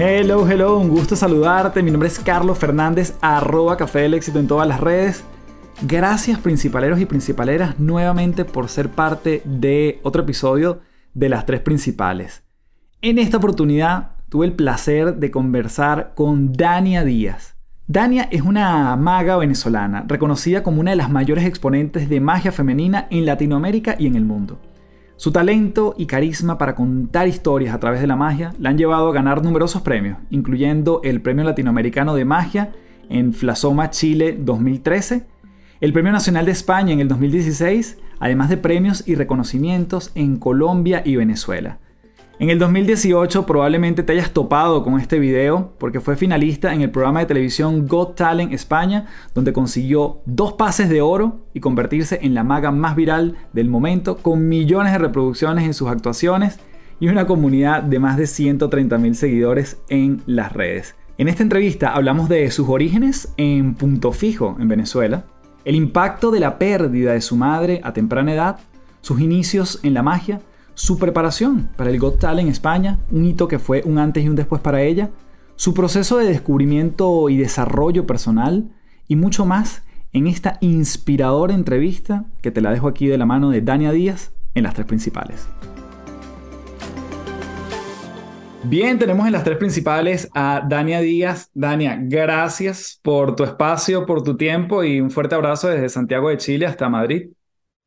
Hello, hello, un gusto saludarte. Mi nombre es Carlos Fernández, arroba Café del Éxito en todas las redes. Gracias principaleros y principaleras nuevamente por ser parte de otro episodio de las tres principales. En esta oportunidad tuve el placer de conversar con Dania Díaz. Dania es una maga venezolana, reconocida como una de las mayores exponentes de magia femenina en Latinoamérica y en el mundo. Su talento y carisma para contar historias a través de la magia la han llevado a ganar numerosos premios, incluyendo el Premio Latinoamericano de Magia en Flasoma Chile 2013, el Premio Nacional de España en el 2016, además de premios y reconocimientos en Colombia y Venezuela. En el 2018 probablemente te hayas topado con este video porque fue finalista en el programa de televisión Got Talent España, donde consiguió dos pases de oro y convertirse en la maga más viral del momento, con millones de reproducciones en sus actuaciones y una comunidad de más de 130.000 seguidores en las redes. En esta entrevista hablamos de sus orígenes en Punto Fijo, en Venezuela, el impacto de la pérdida de su madre a temprana edad, sus inicios en la magia, su preparación para el Got Talent en España, un hito que fue un antes y un después para ella, su proceso de descubrimiento y desarrollo personal y mucho más en esta inspiradora entrevista que te la dejo aquí de la mano de Dania Díaz en las tres principales. Bien, tenemos en las tres principales a Dania Díaz. Dania, gracias por tu espacio, por tu tiempo y un fuerte abrazo desde Santiago de Chile hasta Madrid.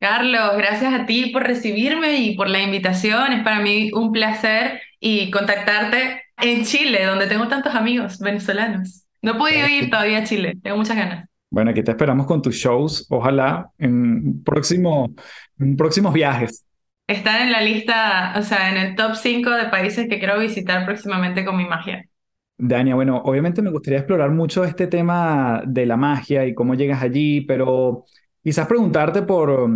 Carlos, gracias a ti por recibirme y por la invitación. Es para mí un placer y contactarte en Chile, donde tengo tantos amigos venezolanos. No he podido ir todavía a Chile, tengo muchas ganas. Bueno, aquí te esperamos con tus shows, ojalá en, próximo, en próximos viajes. Están en la lista, o sea, en el top 5 de países que quiero visitar próximamente con mi magia. Dania, bueno, obviamente me gustaría explorar mucho este tema de la magia y cómo llegas allí, pero Quizás preguntarte por,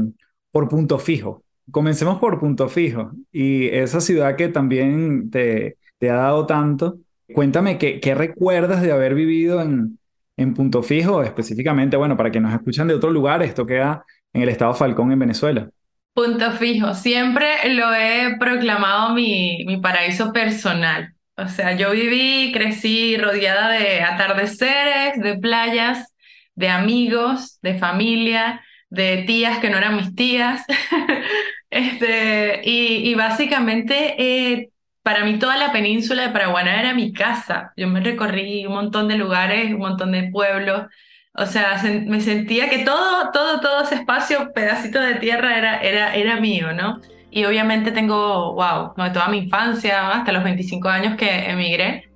por Punto Fijo. Comencemos por Punto Fijo y esa ciudad que también te, te ha dado tanto. Cuéntame qué, qué recuerdas de haber vivido en, en Punto Fijo, específicamente, bueno, para que nos escuchan de otro lugar, esto queda en el estado Falcón, en Venezuela. Punto Fijo, siempre lo he proclamado mi, mi paraíso personal. O sea, yo viví, crecí rodeada de atardeceres, de playas, de amigos, de familia, de tías que no eran mis tías. este, y, y básicamente, eh, para mí toda la península de Paraguaná era mi casa. Yo me recorrí un montón de lugares, un montón de pueblos. O sea, me sentía que todo, todo, todo ese espacio, pedacito de tierra era, era, era mío, ¿no? Y obviamente tengo, wow, toda mi infancia, hasta los 25 años que emigré,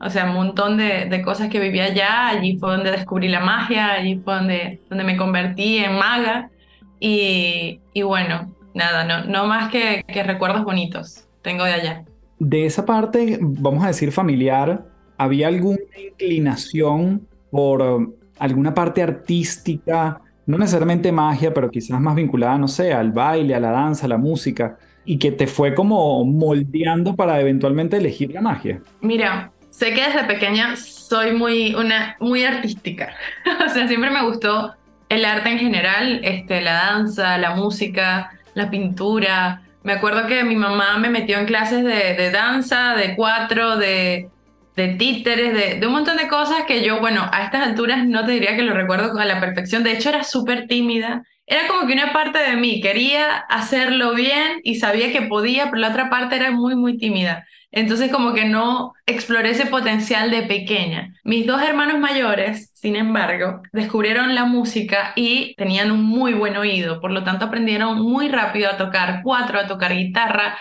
o sea, un montón de, de, cosas que vivía allá, allí fue donde descubrí la magia, allí fue donde, donde me convertí en maga. y, y bueno, nada, no, no más que, que recuerdos bonitos tengo de allá. De esa parte, vamos a decir familiar, ¿había alguna inclinación por um, alguna parte artística? No necesariamente magia, pero quizás más vinculada, no sé, al baile, a la danza, a la música, y que te fue como moldeando para eventualmente elegir la magia. Mira, sé que desde pequeña soy muy, una, muy artística. o sea, siempre me gustó el arte en general, este, la danza, la música, la pintura. Me acuerdo que mi mamá me metió en clases de, de danza, de cuatro, de, de títeres, de, de, un montón de cosas que yo, bueno, a estas alturas no te diría que lo recuerdo a la perfección. De hecho, era súper tímida. Era como que una parte de mí quería hacerlo bien y sabía que podía, pero la otra parte era muy, muy tímida. Entonces como que no exploré ese potencial de pequeña. Mis dos hermanos mayores, sin embargo, descubrieron la música y tenían un muy buen oído, por lo tanto aprendieron muy rápido a tocar cuatro, a tocar guitarra,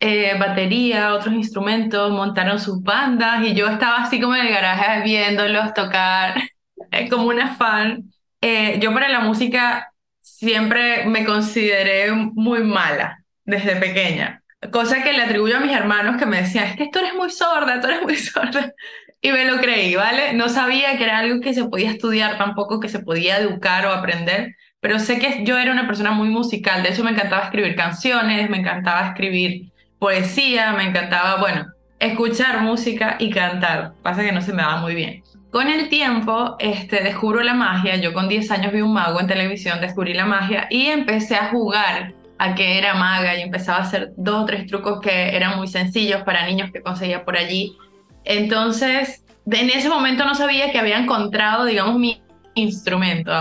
eh, batería, otros instrumentos, montaron sus bandas y yo estaba así como en el garaje viéndolos tocar como una fan. Eh, yo para la música siempre me consideré muy mala desde pequeña cosa que le atribuyo a mis hermanos que me decían, es que tú eres muy sorda, tú eres muy sorda. Y me lo creí, ¿vale? No sabía que era algo que se podía estudiar tampoco, que se podía educar o aprender, pero sé que yo era una persona muy musical, de hecho me encantaba escribir canciones, me encantaba escribir poesía, me encantaba, bueno, escuchar música y cantar, pasa que no se me daba muy bien. Con el tiempo, este, descubro la magia, yo con 10 años vi un mago en televisión, descubrí la magia y empecé a jugar a que era maga y empezaba a hacer dos o tres trucos que eran muy sencillos para niños que conseguía por allí. Entonces, en ese momento no sabía que había encontrado, digamos, mi instrumento.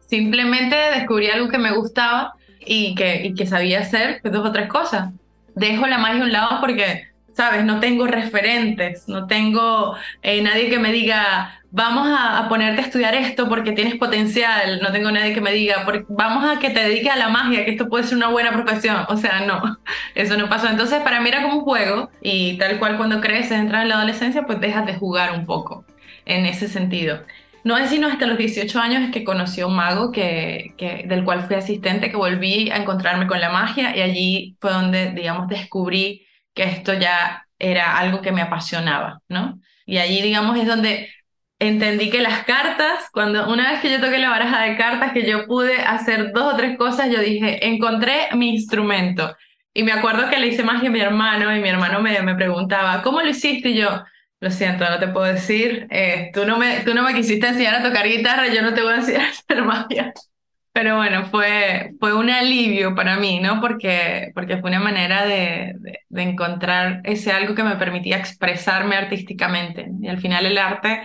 Simplemente descubrí algo que me gustaba y que, y que sabía hacer pues, dos o tres cosas. Dejo la magia a un lado porque, ¿sabes? No tengo referentes, no tengo eh, nadie que me diga, vamos a, ponerte a estudiar esto porque tienes potencial, no tengo nadie que me diga, vamos a que te dediques a la magia, que esto puede ser una buena profesión. O sea, no, eso no pasó. Entonces, para mí era como un juego y tal cual cuando creces, entras en la adolescencia, pues dejas de jugar un poco en ese sentido. No es sino hasta los 18 años que conocí a un mago que, que, del cual fui asistente, que volví a encontrarme con la magia y allí fue donde, digamos, descubrí que esto ya era algo que me apasionaba, ¿no? Y allí, digamos, es donde entendí que las cartas, cuando una vez que yo toqué la baraja de cartas, que yo pude hacer dos o tres cosas, yo dije, encontré mi instrumento. Y me acuerdo que le hice magia a mi hermano y mi hermano me, me preguntaba, ¿cómo lo hiciste? Y yo, lo siento, no te puedo decir, eh, tú, no me, tú no me quisiste enseñar a tocar guitarra, yo no te voy a enseñar a hacer magia. Pero bueno, fue, fue un alivio para mí, ¿no? Porque, porque fue una manera de, de, de encontrar ese algo que me permitía expresarme artísticamente. Y al final el arte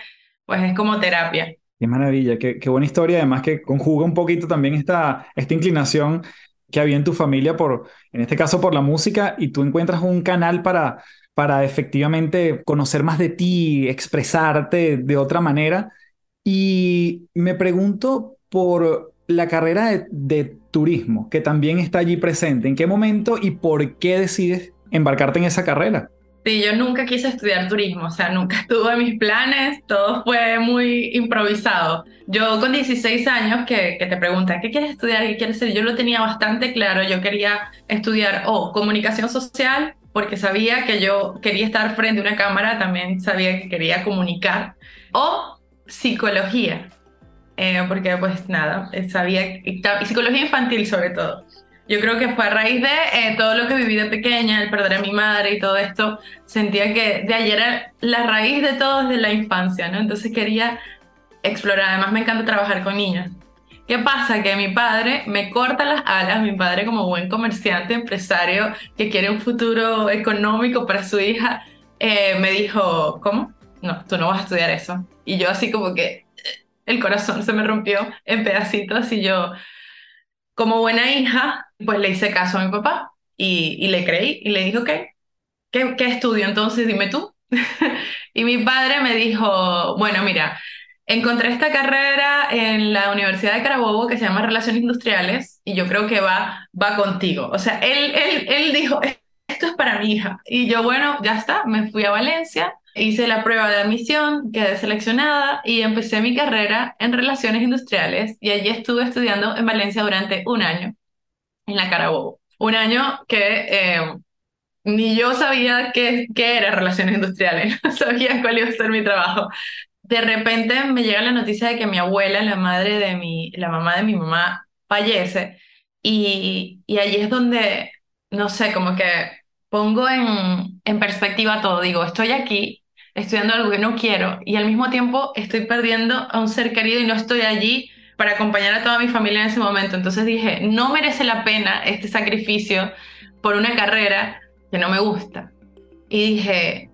pues es como terapia. Qué maravilla, qué, qué, buena historia, además que conjuga un poquito también esta, esta inclinación que había en tu familia por, en este caso por la música, y tú encuentras un canal para, para efectivamente conocer más de ti, expresarte de otra manera. Y me pregunto por la carrera de, de turismo, que también está allí presente. ¿En qué momento y por qué decides embarcarte en esa carrera? Sí, yo nunca quise estudiar turismo, o sea, nunca estuvo en mis planes, todo fue muy improvisado. Yo con 16 años que, que te preguntan, ¿qué quieres estudiar? ¿Qué quieres ser? Yo lo tenía bastante claro, yo quería estudiar o comunicación social, porque sabía que yo quería estar frente a una cámara, también sabía que quería comunicar, o psicología, eh, porque pues nada, sabía, y psicología infantil sobre todo. Yo creo que fue a raíz de eh, todo lo que viví de pequeña, el perder a mi madre y todo esto, sentía que de ayer era la raíz de todo desde la infancia, ¿no? Entonces quería explorar, además me encanta trabajar con niños. ¿Qué pasa? Que mi padre me corta las alas, mi padre como buen comerciante, empresario, que quiere un futuro económico para su hija, eh, me dijo, ¿cómo? No, tú no vas a estudiar eso. Y yo así como que eh, el corazón se me rompió en pedacitos y yo, como buena hija, pues le hice caso a mi papá y, le creí y le dije, ¿qué, qué estudio entonces? Dime tú. y mi padre me dijo, bueno, mira, encontré esta carrera en la Universidad de Carabobo que se llama Relaciones Industriales y yo creo que va, va contigo. O sea, él, él, él dijo, esto es para mi hija. Y yo, bueno, ya está, me fui a Valencia, hice la prueba de admisión, quedé seleccionada y empecé mi carrera en relaciones industriales y allí estuve estudiando en Valencia durante un año, en la Carabobo. Un año que eh, ni yo sabía qué, qué era relaciones industriales, no sabía cuál iba a ser mi trabajo. De repente me llega la noticia de que mi abuela, la madre de mi, la mamá de mi mamá, fallece y, y allí es donde, no sé, como que pongo en, en perspectiva todo. Digo, estoy aquí estudiando algo que no quiero y al mismo tiempo estoy perdiendo a un ser querido y no estoy allí para acompañar a toda mi familia en ese momento. Entonces dije, no merece la pena este sacrificio por una carrera que no me gusta. Y dije,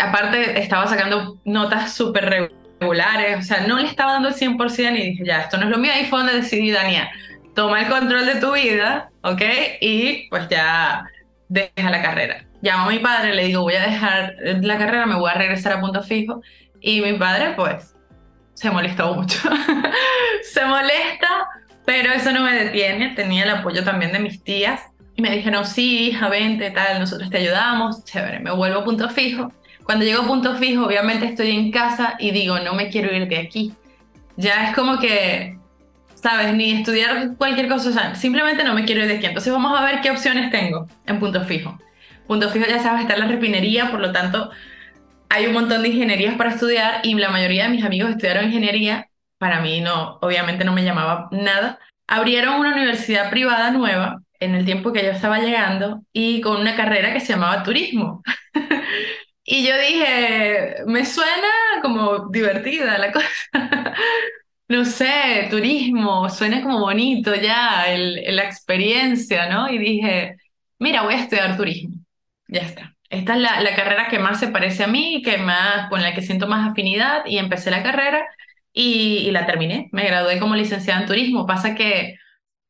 aparte estaba sacando notas súper regulares, o sea, no le estaba dando el 100% y dije, ya, esto no es lo mío. Ahí fue donde decidí, Dania, toma el control de tu vida, ¿ok? Y pues ya deja la carrera. Llamo a mi padre, le digo, voy a dejar la carrera, me voy a regresar a punto fijo. Y mi padre, pues, se molestó mucho. se molesta, pero eso no me detiene. Tenía el apoyo también de mis tías. Y me dijeron, sí, hija, vente, tal, nosotros te ayudamos. Chévere, me vuelvo a punto fijo. Cuando llego a punto fijo, obviamente estoy en casa y digo, no me quiero ir de aquí. Ya es como que ¿sabes? Ni estudiar cualquier cosa, o sea, simplemente no me quiero ir de aquí. Entonces vamos a ver qué opciones tengo en punto fijo. Punto fijo, ya sabes, está la refinería, por lo tanto, hay un montón de ingenierías para estudiar y la mayoría de mis amigos estudiaron ingeniería. Para mí no, obviamente no me llamaba nada. Abrieron una universidad privada nueva en el tiempo que yo estaba llegando y con una carrera que se llamaba turismo. y yo dije, me suena como divertida la cosa no sé, turismo, suena como bonito ya la experiencia, ¿no? Y dije, mira, voy a estudiar turismo. Ya está. Esta es la, la, carrera que más se parece a mí, que más, con la que siento más afinidad y empecé la carrera y, y la terminé. Me gradué como licenciada en turismo. Pasa que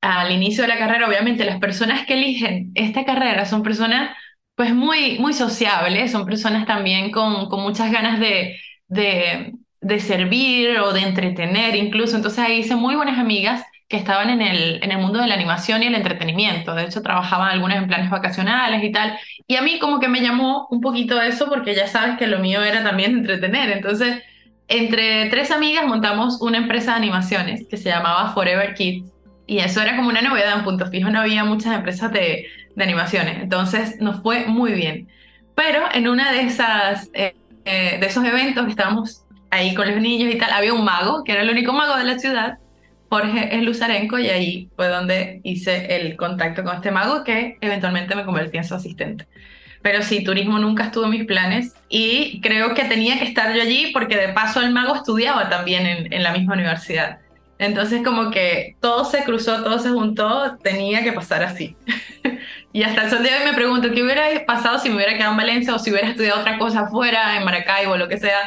al inicio de la carrera, obviamente, las personas que eligen esta carrera son personas pues muy, muy sociables, son personas también con, con muchas ganas de, de de servir o de entretener incluso. Entonces ahí hice muy buenas amigas que estaban en el, en el mundo de la animación y el entretenimiento. De hecho, trabajaban algunas en planes vacacionales y tal. Y a mí como que me llamó un poquito eso porque ya sabes que lo mío era también entretener. Entonces, entre tres amigas montamos una empresa de animaciones que se llamaba Forever Kids. Y eso era como una novedad en punto fijo, no había muchas empresas de, de animaciones. Entonces nos fue muy bien. Pero en una de esas... Eh, eh, de esos eventos que estábamos ahí con los niños y tal, había un mago, que era el único mago de la ciudad, Jorge es Luzarenco, y ahí fue donde hice el contacto con este mago que eventualmente me convertí en su asistente. Pero sí, turismo nunca estuvo en mis planes y creo que tenía que estar yo allí porque de paso el mago estudiaba también en, la misma universidad. Entonces como que todo se cruzó, todo se juntó, tenía que pasar así. y hasta el sol de hoy me pregunto, ¿qué hubiera pasado si me hubiera quedado en Valencia o si hubiera estudiado otra cosa afuera, en Maracaibo, lo que sea?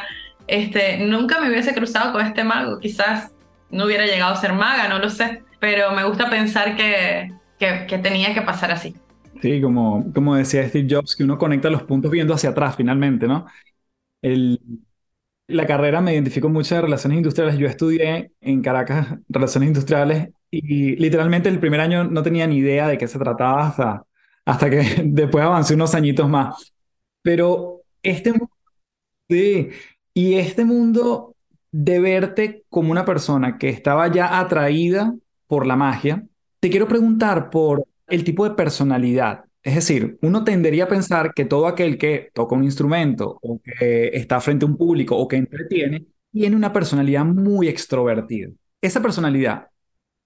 este, nunca me hubiese cruzado con este mago. Quizás no hubiera llegado a ser maga, no lo sé, pero me gusta pensar que, que, tenía que pasar así. Sí, como, como decía Steve Jobs, que uno conecta los puntos viendo hacia atrás finalmente, ¿no? El, la carrera me identifico mucho de relaciones industriales. Yo estudié en Caracas relaciones industriales y literalmente el primer año no tenía ni idea de qué se trataba hasta, hasta que después avancé unos añitos más. Pero este... Sí, y este mundo de verte como una persona que estaba ya atraída por la magia, te quiero preguntar por el tipo de personalidad. Es decir, uno tendería a pensar que todo aquel que toca un instrumento o que está frente a un público o que entretiene, tiene una personalidad muy extrovertida. Esa personalidad,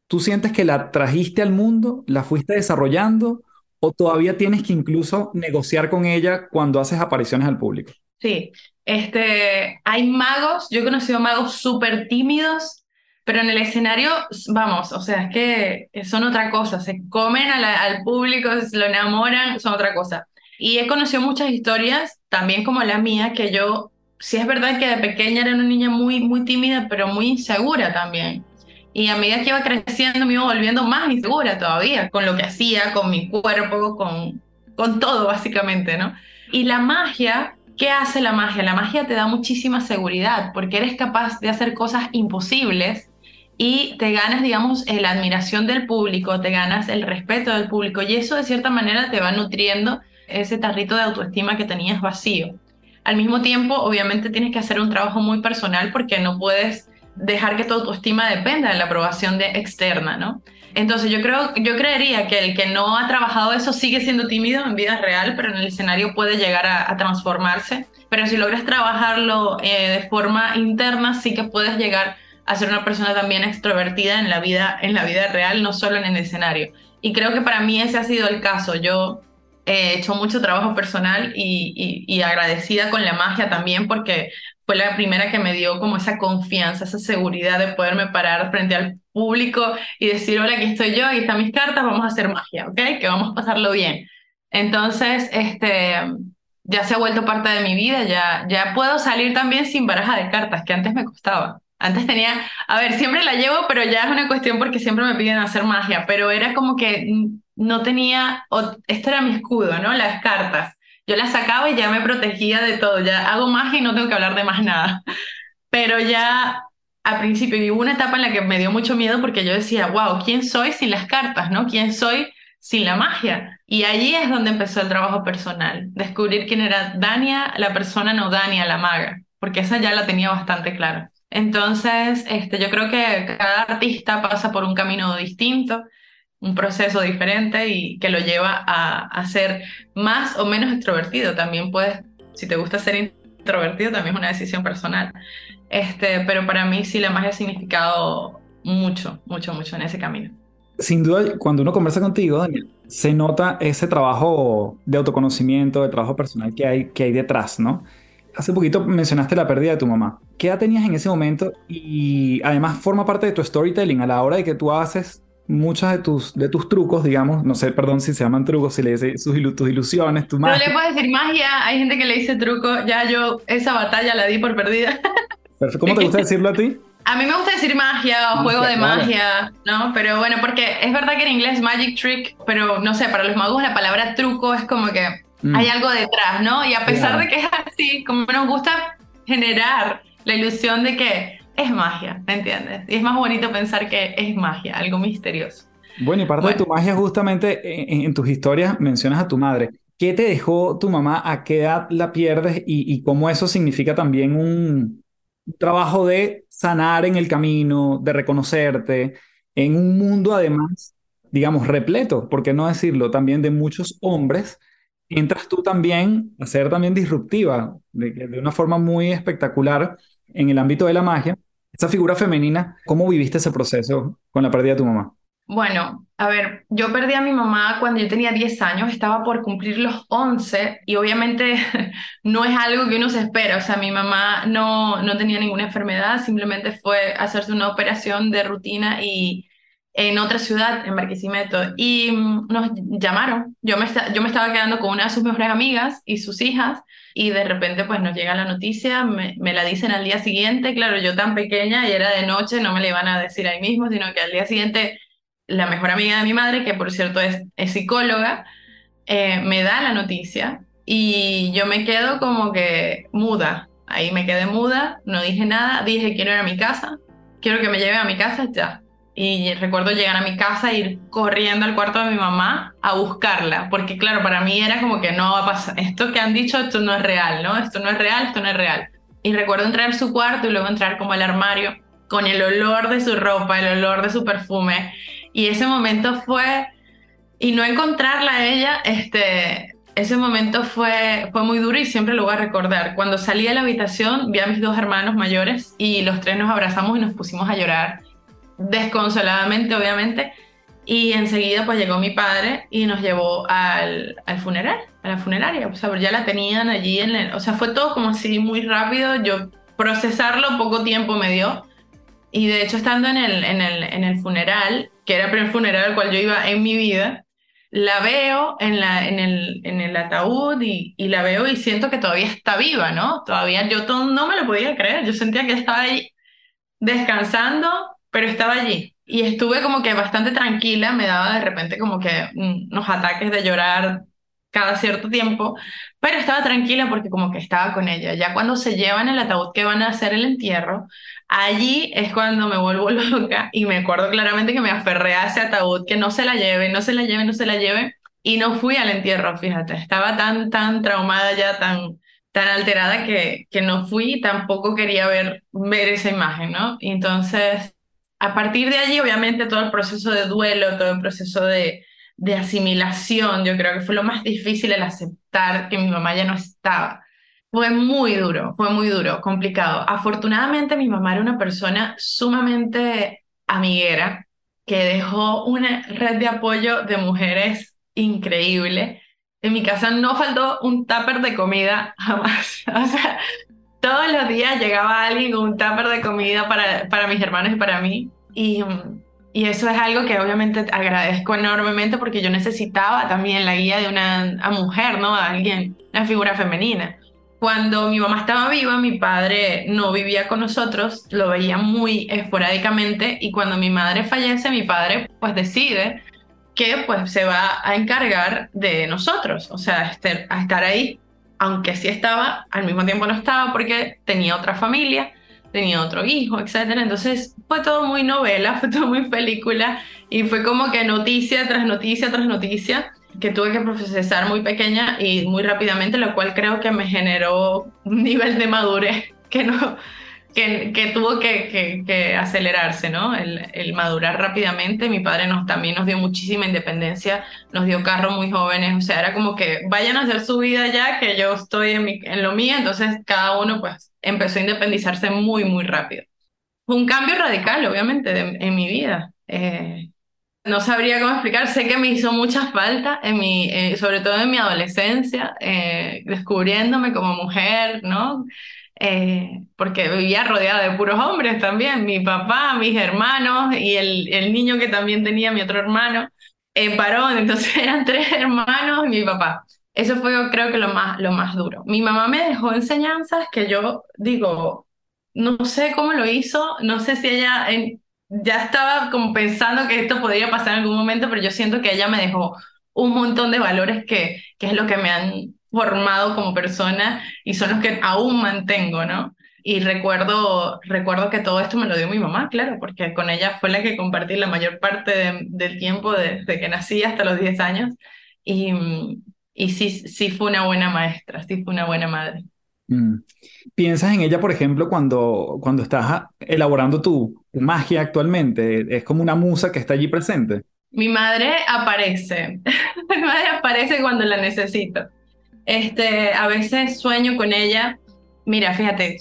¿tú sientes que la trajiste al mundo, la fuiste desarrollando o todavía tienes que incluso negociar con ella cuando haces apariciones al público? Sí, este, hay magos, yo he conocido magos súper tímidos, pero en el escenario, vamos, o sea, es que son otra cosa, se comen al público, se lo enamoran, son otra cosa. Y he conocido muchas historias, también como la mía, que yo, sí es verdad que de pequeña era una niña muy, muy tímida, pero muy insegura también. Y a medida que iba creciendo me iba volviendo más insegura todavía, con lo que hacía, con mi cuerpo, con, con todo básicamente, ¿no? Y la magia ¿Qué hace la magia? La magia te da muchísima seguridad porque eres capaz de hacer cosas imposibles y te ganas, digamos, la admiración del público, te ganas el respeto del público y eso de cierta manera te va nutriendo ese tarrito de autoestima que tenías vacío. al mismo tiempo, obviamente tienes que hacer un trabajo muy personal porque no puedes dejar que tu autoestima dependa de la aprobación de externa, ¿no? Entonces yo creo, yo creería que el que no ha trabajado eso sigue siendo tímido en vida real, pero en el escenario puede llegar a, transformarse. Pero si logras trabajarlo eh, de forma interna, sí que puedes llegar a ser una persona también extrovertida en la vida, en la vida real, no solo en el escenario. Y creo que para mí ese ha sido el caso. Yo he hecho mucho trabajo personal y, y, agradecida con la magia también porque fue la primera que me dio como esa confianza, esa seguridad de poderme parar frente al público y decir, hola, aquí estoy yo, aquí están mis cartas, vamos a hacer magia, ¿ok? Que vamos a pasarlo bien. Entonces, este, ya se ha vuelto parte de mi vida, ya, ya puedo salir también sin baraja de cartas, que antes me costaba. Antes tenía, a ver, siempre la llevo, pero ya es una cuestión porque siempre me piden hacer magia, pero era como que no tenía, esto era mi escudo, ¿no? Las cartas. Yo las sacaba y ya me protegía de todo, ya hago magia y no tengo que hablar de más nada. Pero ya al principio hubo una etapa en la que me dio mucho miedo porque yo decía, wow, ¿quién soy sin las cartas, no? ¿Quién soy sin la magia? Y allí es donde empezó el trabajo personal, descubrir quién era Dania, la persona no Dania, la maga, porque esa ya la tenía bastante clara. Entonces, este, yo creo que cada artista pasa por un camino distinto, un proceso diferente y que lo lleva a, a ser más o menos extrovertido. También puedes, si te gusta ser introvertido, también es una decisión personal. Este, pero para mí sí la magia ha significado mucho, mucho, mucho en ese camino. Sin duda, cuando uno conversa contigo, Daniel, se nota ese trabajo de autoconocimiento, de trabajo personal que hay, que hay detrás, ¿no? Hace poquito mencionaste la pérdida de tu mamá. ¿Qué edad tenías en ese momento? Y además forma parte de tu storytelling a la hora de que tú haces muchos de tus, de tus trucos, digamos, no sé, perdón si se llaman trucos, si le dices sus tus ilusiones, tu magia. No le puedes decir magia, hay gente que le dice truco, ya yo esa batalla la di por perdida. ¿Cómo te gusta decirlo a ti? A mí me gusta decir magia o juego de magia, ¿no? Pero bueno, porque es verdad que en inglés magic trick, pero no sé, para los magos la palabra truco es como que Mm. Hay algo detrás, ¿no? Y a pesar de que es así, como nos gusta generar la ilusión de que es magia, ¿me entiendes? Y es más bonito pensar que es magia, algo misterioso. Bueno, y parte de tu magia justamente en, tus historias mencionas a tu madre. ¿Qué te dejó tu mamá? ¿A qué edad la pierdes? Y, y cómo eso significa también un trabajo de sanar en el camino, de reconocerte, en un mundo además, digamos, repleto, ¿por qué no decirlo? También de muchos hombres entras tú también a ser también disruptiva, de, de, una forma muy espectacular en el ámbito de la magia. Esa figura femenina, ¿cómo viviste ese proceso con la pérdida de tu mamá? Bueno, a ver, yo perdí a mi mamá cuando yo tenía 10 años, estaba por cumplir los 11 y obviamente no es algo que uno se espera, o sea, mi mamá no, no tenía ninguna enfermedad, simplemente fue hacerse una operación de rutina y en otra ciudad, en Barquisimeto, y mm, nos llamaron. Yo me, yo me estaba quedando con una de sus mejores amigas y sus hijas, y de repente pues nos llega la noticia, me, me, la dicen al día siguiente, claro, yo tan pequeña y era de noche, no me la iban a decir ahí mismo, sino que al día siguiente la mejor amiga de mi madre, que por cierto es, es psicóloga, eh, me da la noticia y yo me quedo como que muda, ahí me quedé muda, no dije nada, dije quiero ir a mi casa, quiero que me lleven a mi casa, ya y recuerdo llegar a mi casa, ir corriendo al cuarto de mi mamá a buscarla, porque claro, para mí era como que no va a pasar, esto que han dicho, esto no es real, ¿no? Esto no es real, esto no es real. Y recuerdo entrar a su cuarto y luego entrar como al armario con el olor de su ropa, el olor de su perfume. Y ese momento fue, y no encontrarla a ella, este, ese momento fue, fue muy duro y siempre lo voy a recordar. Cuando salí de la habitación vi a mis dos hermanos mayores y los tres nos abrazamos y nos pusimos a llorar desconsoladamente, obviamente. Y enseguida pues llegó mi padre y nos llevó al, al funeral, a la funeraria. O sea, ya la tenían allí en el... O sea, fue todo como así muy rápido. Yo procesarlo poco tiempo me dio. Y de hecho, estando en el, en el, en el funeral, que era el primer funeral al cual yo iba en mi vida, la veo en, la, en, el, en el ataúd y, la veo y siento que todavía está viva, ¿no? Todavía yo todo, no me lo podía creer. Yo sentía que estaba ahí descansando pero estaba allí. Y estuve como que bastante tranquila, me daba de repente como que unos ataques de llorar cada cierto tiempo, pero estaba tranquila porque como que estaba con ella. Ya cuando se llevan el ataúd que van a hacer el entierro, allí es cuando me vuelvo loca y me acuerdo claramente que me aferré a ese ataúd, que no se la lleve, no se la lleve, no se la lleve, y no fui al entierro, fíjate, estaba tan, tan traumada ya, tan tan alterada que, que no fui, tampoco quería ver, ver esa imagen, ¿no? Y entonces, a partir de allí, obviamente, todo el proceso de duelo, todo el proceso de, de asimilación, yo creo que fue lo más difícil el aceptar que mi mamá ya no estaba. Fue muy duro, fue muy duro, complicado. Afortunadamente mi mamá era una persona sumamente amiguera, que dejó una red de apoyo de mujeres increíble. En mi casa no faltó un tupper de comida jamás. O sea, todos los días llegaba alguien con un tupper de comida para, para mis hermanos y para mí. Y, y eso es algo que obviamente agradezco enormemente porque yo necesitaba también la guía de una mujer, ¿no? Alguien, una figura femenina. Cuando mi mamá estaba viva, mi padre no vivía con nosotros, lo veía muy esporádicamente y cuando mi madre fallece, mi padre pues decide que pues se va a encargar de nosotros, o sea, este, a estar ahí, aunque sí estaba, al mismo tiempo no estaba porque tenía otra familia, tenía otro hijo, etc. Entonces fue todo muy novela, fue todo muy película y fue como que noticia tras noticia tras noticia que tuve que procesar muy pequeña y muy rápidamente, lo cual creo que me generó un nivel de madurez que no que, tuvo que, acelerarse, ¿no? El, madurar rápidamente. Mi padre nos, también nos dio muchísima independencia, nos dio carro muy jóvenes, o sea, era como que vayan a hacer su vida ya, que yo estoy en, mi, en lo mío, entonces cada uno pues empezó a independizarse muy, muy rápido. Fue un cambio radical, obviamente, en mi vida. Eh, no sabría cómo explicar, sé que me hizo mucha falta, en mi, eh, sobre todo en mi adolescencia, eh, descubriéndome como mujer, ¿no? Eh, porque vivía rodeada de puros hombres también, mi papá, mis hermanos y el, el niño que también tenía mi otro hermano, varón, entonces eran tres hermanos y mi papá. Eso fue creo que lo más, lo más duro. Mi mamá me dejó enseñanzas que yo digo, no sé cómo lo hizo, no sé si ella... Ya estaba como pensando que esto podría pasar en algún momento, pero yo siento que ella me dejó un montón de valores que, que es lo que me han formado como persona y son los que aún mantengo, ¿no? Y recuerdo, recuerdo que todo esto me lo dio mi mamá, claro, porque con ella fue la que compartí la mayor parte del tiempo desde que nací hasta los 10 años. Y, y sí, sí fue una buena maestra, sí fue una buena madre. Mm. ¿Piensas en ella, por ejemplo, cuando, cuando estás elaborando tu, magia actualmente? ¿Es como una musa que está allí presente? Mi madre aparece. Mi madre aparece cuando la necesito. Este, a veces sueño con ella. Mira, fíjate,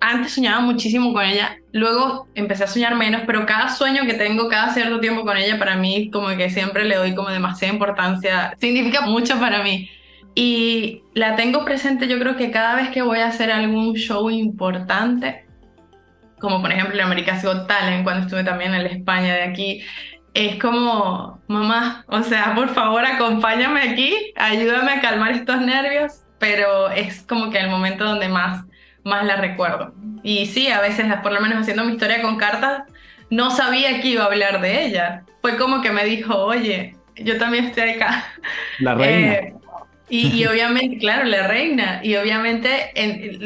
antes soñaba muchísimo con ella, luego empecé a soñar menos, pero cada sueño que tengo, cada cierto tiempo con ella, para mí, como que siempre le doy como demasiada importancia, significa mucho para mí. Y la tengo presente yo creo que cada vez que voy a hacer algún show importante, como por ejemplo en America's Got Talent, cuando estuve también en la España de aquí, es como, mamá, o sea, por favor acompáñame aquí, ayúdame a calmar estos nervios, pero es como que el momento donde más, más la recuerdo. Y sí, a veces, por lo menos haciendo mi historia con cartas, no sabía que iba a hablar de ella. Fue como que me dijo, oye, yo también estoy acá. La reina. Eh, y, obviamente, claro, la reina, y obviamente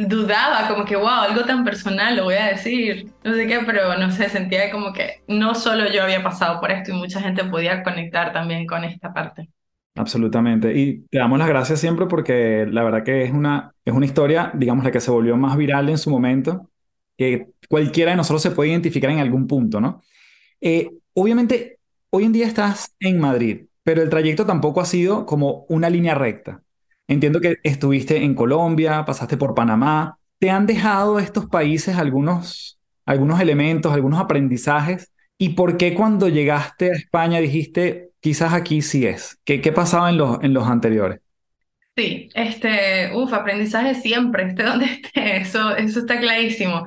dudaba, como que, wow, algo tan personal lo voy a decir, no sé qué, pero no sé, sentía como que no solo yo había pasado por esto y mucha gente podía conectar también con esta parte. Absolutamente. Y te damos las gracias siempre porque la verdad que es una, es una historia, digamos, la que se volvió más viral en su momento, que cualquiera de nosotros se puede identificar en algún punto, ¿no? Eh, obviamente, hoy en día estás en Madrid pero el trayecto tampoco ha sido como una línea recta. Entiendo que estuviste en Colombia, pasaste por Panamá. ¿Te han dejado estos países algunos, algunos elementos, algunos aprendizajes? ¿Y por qué cuando llegaste a España dijiste, quizás aquí sí es? ¿Qué, qué pasaba en los, en los anteriores? Sí, este, uff, aprendizaje siempre, esté donde esté, eso, eso está clarísimo.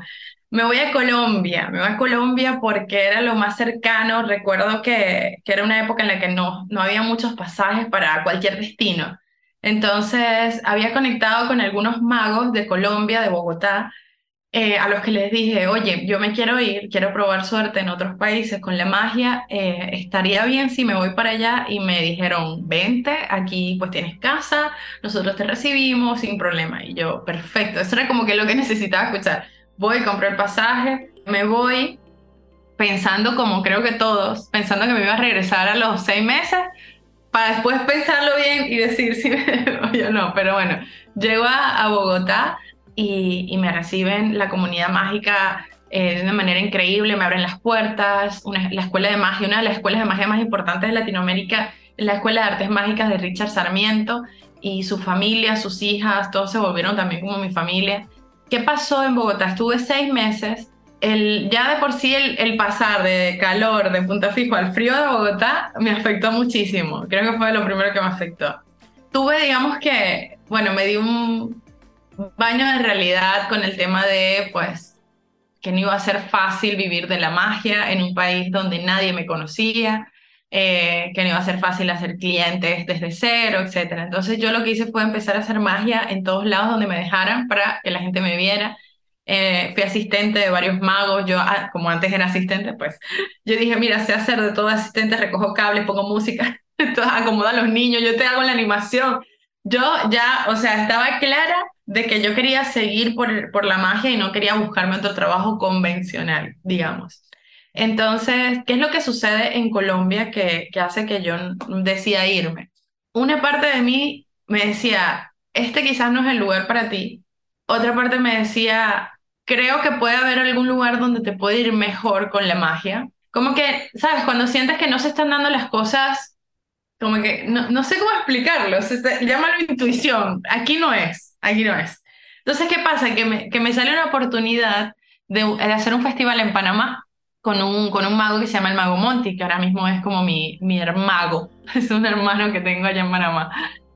Me voy a Colombia, me voy a Colombia porque era lo más cercano. Recuerdo que, que era una época en la que no, no había muchos pasajes para cualquier destino. Entonces había conectado con algunos magos de Colombia, de Bogotá, eh, a los que les dije, oye, yo me quiero ir, quiero probar suerte en otros países con la magia, eh, estaría bien si me voy para allá y me dijeron, vente, aquí pues tienes casa, nosotros te recibimos sin problema. Y yo, perfecto, eso era como que lo que necesitaba escuchar voy, compro el pasaje, me voy pensando como creo que todos, pensando que me iba a regresar a los seis meses, para después pensarlo bien y decir si me o no. Pero bueno, llego a, Bogotá y, me reciben la comunidad mágica eh, de una manera increíble, me abren las puertas, una, la escuela de magia, una de las escuelas de magia más importantes de Latinoamérica, la Escuela de Artes Mágicas de Richard Sarmiento, y su familia, sus hijas, todos se volvieron también como mi familia. ¿Qué pasó en Bogotá? Estuve seis meses. El, ya de por sí el, el, pasar de calor de Punta Fijo al frío de Bogotá me afectó muchísimo. Creo que fue lo primero que me afectó. Tuve, digamos que, bueno, me di un baño de realidad con el tema de, pues, que no iba a ser fácil vivir de la magia en un país donde nadie me conocía, eh, que no iba a ser fácil hacer clientes desde cero, etc. Entonces yo lo que hice fue empezar a hacer magia en todos lados donde me dejaran para que la gente me viera. Eh, fui asistente de varios magos, yo ah, como antes era asistente, pues yo dije, mira, sé hacer de todo asistente, recojo cables, pongo música, acomodo a los niños, yo te hago la animación. Yo ya, o sea, estaba clara de que yo quería seguir por, por la magia y no quería buscarme otro trabajo convencional, digamos. Entonces, ¿qué es lo que sucede en Colombia que, que hace que yo decida irme? Una parte de mí me decía, este quizás no es el lugar para ti. Otra parte me decía, creo que puede haber algún lugar donde te puede ir mejor con la magia. Como que, ¿sabes? Cuando sientes que no se están dando las cosas, como que no, no sé cómo explicarlo, se, llámalo intuición, aquí no es, aquí no es. Entonces, ¿qué pasa? Que me, que me sale una oportunidad de, de hacer un festival en Panamá con un, con un mago que se llama el Mago Monti, que ahora mismo es como mi, mi hermago, es un hermano que tengo allá en Panamá.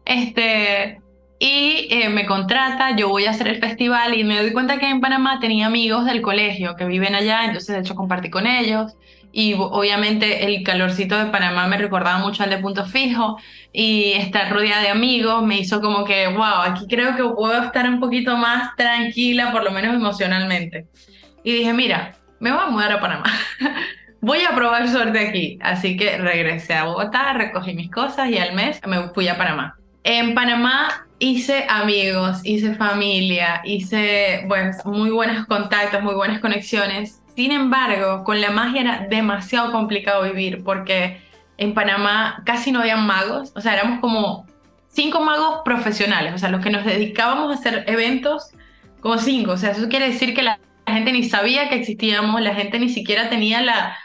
Este, y eh, me contrata, yo voy a hacer el festival y me doy cuenta que en Panamá tenía amigos del colegio que viven allá, entonces de hecho compartí con ellos. Y obviamente el calorcito de Panamá me recordaba mucho al de Punto Fijo y estar rodeada de amigos me hizo como que, wow, aquí creo que puedo estar un poquito más tranquila, por lo menos emocionalmente. Y dije, mira, me voy a mudar a Panamá. voy a probar suerte aquí. Así que regresé a Bogotá, recogí mis cosas y al mes me fui a Panamá. En Panamá hice amigos, hice familia, hice pues, muy buenos contactos, muy buenas conexiones. Sin embargo, con la magia era demasiado complicado vivir porque en Panamá casi no habían magos, o sea, éramos como cinco magos profesionales, o sea, los que nos dedicábamos a hacer eventos como cinco, o sea, eso quiere decir que la la gente ni sabía que existíamos, la gente ni siquiera tenía la,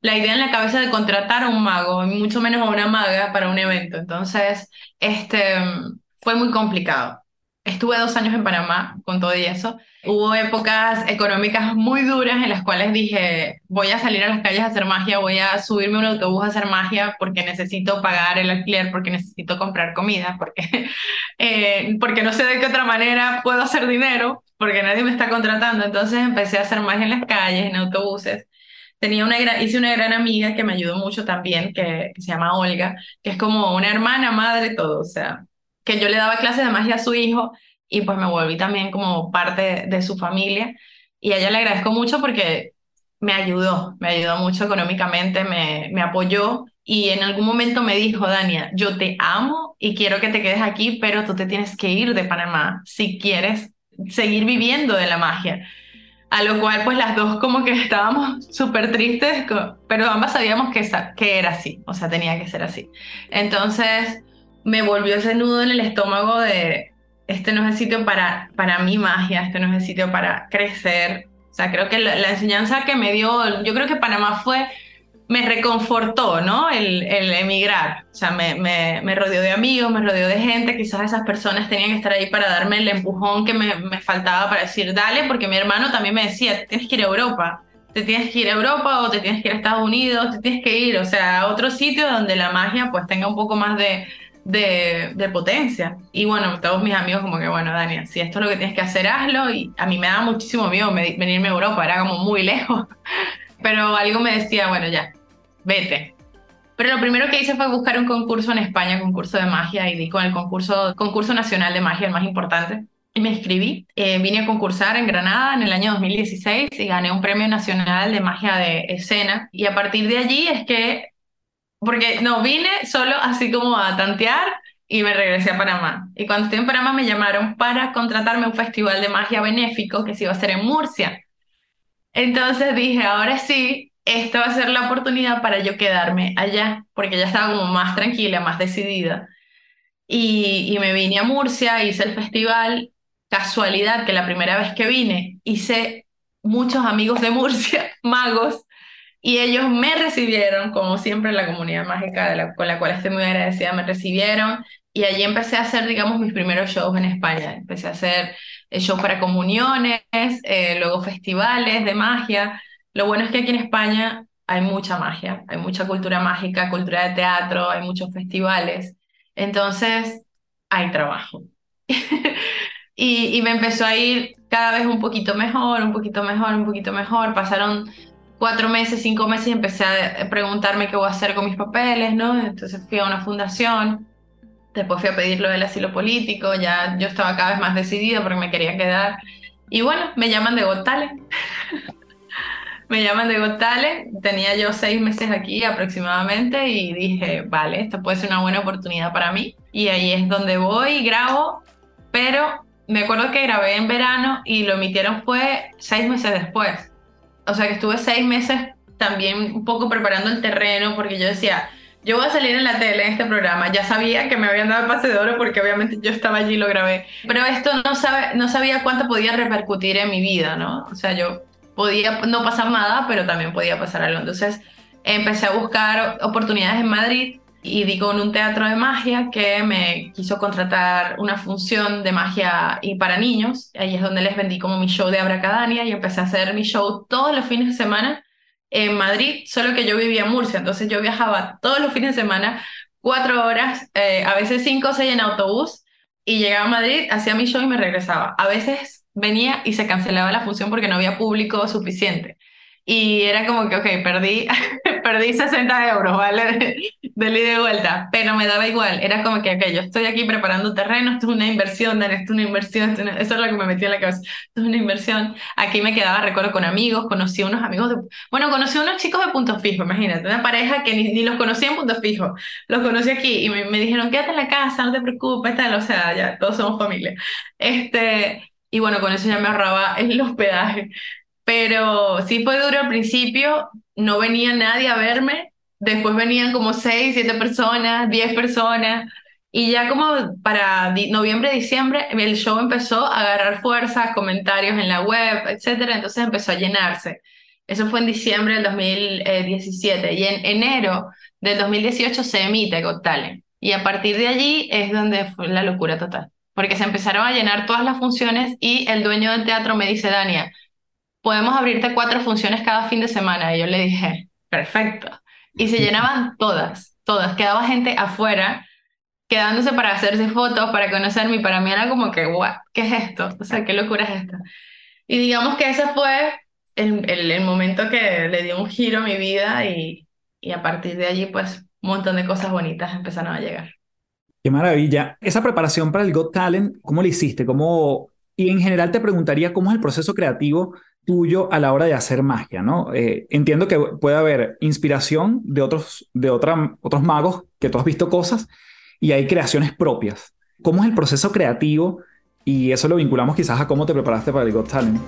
la idea en la cabeza de contratar a un mago, y mucho menos a una maga para un evento. Entonces, este, fue muy complicado. Estuve dos años en Panamá con todo y eso. Hubo épocas económicas muy duras en las cuales dije, voy a salir a las calles a hacer magia, voy a subirme un autobús a hacer magia porque necesito pagar el alquiler, porque necesito comprar comida, porque, eh, porque no sé de qué otra manera puedo hacer dinero porque nadie me está contratando. Entonces empecé a hacer más en las calles, en autobuses. Tenía una hice una gran amiga que me ayudó mucho también, que, se llama Olga, que es como una hermana, madre, todo. O sea, que yo le daba clases de magia a su hijo y pues me volví también como parte de, su familia. Y a ella le agradezco mucho porque me ayudó, me ayudó mucho económicamente, me, me apoyó y en algún momento me dijo, Dania, yo te amo y quiero que te quedes aquí, pero tú te tienes que ir de Panamá si quieres seguir viviendo de la magia. A lo cual pues las dos como que estábamos súper tristes, pero ambas sabíamos que, que era así, o sea, tenía que ser así. Entonces me volvió ese nudo en el estómago de, este no es el sitio para, para mi magia, este no es el sitio para crecer. O sea, creo que la, la enseñanza que me dio, yo creo que Panamá fue me reconfortó, ¿no? El, emigrar. O sea, me, rodeó de amigos, me rodeó de gente. Quizás esas personas tenían que estar ahí para darme el empujón que me, faltaba para decir, dale, porque mi hermano también me decía, tienes que ir a Europa. Te tienes que ir a Europa o te tienes que ir a Estados Unidos, te tienes que ir, o sea, a otro sitio donde la magia pues tenga un poco más de, de, potencia. Y bueno, todos mis amigos como que, bueno, Daniel, si esto es lo que tienes que hacer, hazlo. Y a mí me da muchísimo miedo venirme a Europa, era como muy lejos. Pero algo me decía, bueno, ya, vete. Pero lo primero que hice fue buscar un concurso en España, concurso de magia, y di con el concurso, nacional de magia, el más importante. Y me inscribí. Eh, vine a concursar en Granada en el año 2016 y gané un premio nacional de magia de escena. Y a partir de allí es que, porque no, vine solo así como a tantear y me regresé a Panamá. Y cuando estoy en Panamá me llamaron para contratarme a un festival de magia benéfico que se iba a hacer en Murcia. Entonces dije, ahora sí, esta va a ser la oportunidad para yo quedarme allá, porque ya estaba como más tranquila, más decidida. Y, me vine a Murcia, hice el festival. Casualidad que la primera vez que vine hice muchos amigos de Murcia, magos, y ellos me recibieron, como siempre, la comunidad mágica con la cual estoy muy agradecida, me recibieron y allí empecé a hacer, digamos, mis primeros shows en España. Empecé a hacer eh, shows para comuniones, eh, luego festivales de magia. Lo bueno es que aquí en España hay mucha magia, hay mucha cultura mágica, cultura de teatro, hay muchos festivales. Entonces, hay trabajo. y, y me empezó a ir cada vez un poquito mejor, un poquito mejor, un poquito mejor. Pasaron cuatro meses, cinco meses y empecé a preguntarme qué voy a hacer con mis papeles, ¿no? Entonces fui a una fundación, después fui a pedir lo del asilo político, ya yo estaba cada vez más decidida porque me quería quedar. Y bueno, me llaman de Got me llaman de Got tenía yo seis meses aquí aproximadamente y dije, vale, esto puede ser una buena oportunidad para mí. Y ahí es donde voy y grabo, pero me acuerdo que grabé en verano y lo emitieron fue seis meses después o sea que estuve seis meses también un poco preparando el terreno porque yo decía, yo voy a salir en la tele en este programa, ya sabía que me habían dado pase de oro porque obviamente yo estaba allí y lo grabé, pero esto no, sabe, no sabía cuánto podía repercutir en mi vida, ¿no? O sea, yo podía no pasar nada, pero también podía pasar algo. Entonces empecé a buscar oportunidades en Madrid y di con un teatro de magia que me quiso contratar una función de magia y para niños. Ahí es donde les vendí como mi show de Abracadania y empecé a hacer mi show todos los fines de semana en Madrid, solo que yo vivía en Murcia, entonces yo viajaba todos los fines de semana, cuatro horas, eh, a veces cinco o seis en autobús, y llegaba a Madrid, hacía mi show y me regresaba. A veces venía y se cancelaba la función porque no había público suficiente. Y era como que, ok, perdí, perdí 60 euros, ¿vale? De, ida y vuelta, pero me daba igual. Era como que, ok, yo estoy aquí preparando terreno, esto es una inversión, Dan, esto es una inversión, eso es lo que me metía en la cabeza, esto es una inversión. Aquí me quedaba, recuerdo, con amigos, conocí unos amigos, de, bueno, conocí unos chicos de punto fijo, imagínate, una pareja que ni, los conocía en punto fijo, los conocí aquí y me, me, dijeron, quédate en la casa, no te preocupes, tal, o sea, ya, todos somos familia. Este, y bueno, con eso ya me ahorraba el hospedaje. Pero sí fue duro al principio, no venía nadie a verme, después venían como seis, siete personas, diez personas, y ya como para noviembre, diciembre, el show empezó a agarrar fuerza, comentarios en la web, etcétera, entonces empezó a llenarse. Eso fue en diciembre del 2017 y en enero del 2018 se emite Got Talent. Y a partir de allí es donde fue la locura total, porque se empezaron a llenar todas las funciones y el dueño del teatro me dice, Dania, podemos abrirte cuatro funciones cada fin de semana. Y yo le dije, perfecto. Y se llenaban todas, todas. Quedaba gente afuera quedándose para hacerse fotos, para conocerme, y para mí era como que, guau, ¿qué es esto? O sea, ¿qué locura es esta? Y digamos que ese fue el, el, momento que le dio un giro a mi vida y, y a partir de allí, pues, un montón de cosas bonitas empezaron a llegar. Qué maravilla. Esa preparación para el Got Talent, ¿cómo la hiciste? ¿Cómo... Y en general te preguntaría cómo es el proceso creativo tuyo a la hora de hacer magia, ¿no? Eh, entiendo que puede haber inspiración de otros, de otra, otros magos que tú has visto cosas y hay creaciones propias. ¿Cómo es el proceso creativo? Y eso lo vinculamos quizás a cómo te preparaste para el Got Talent.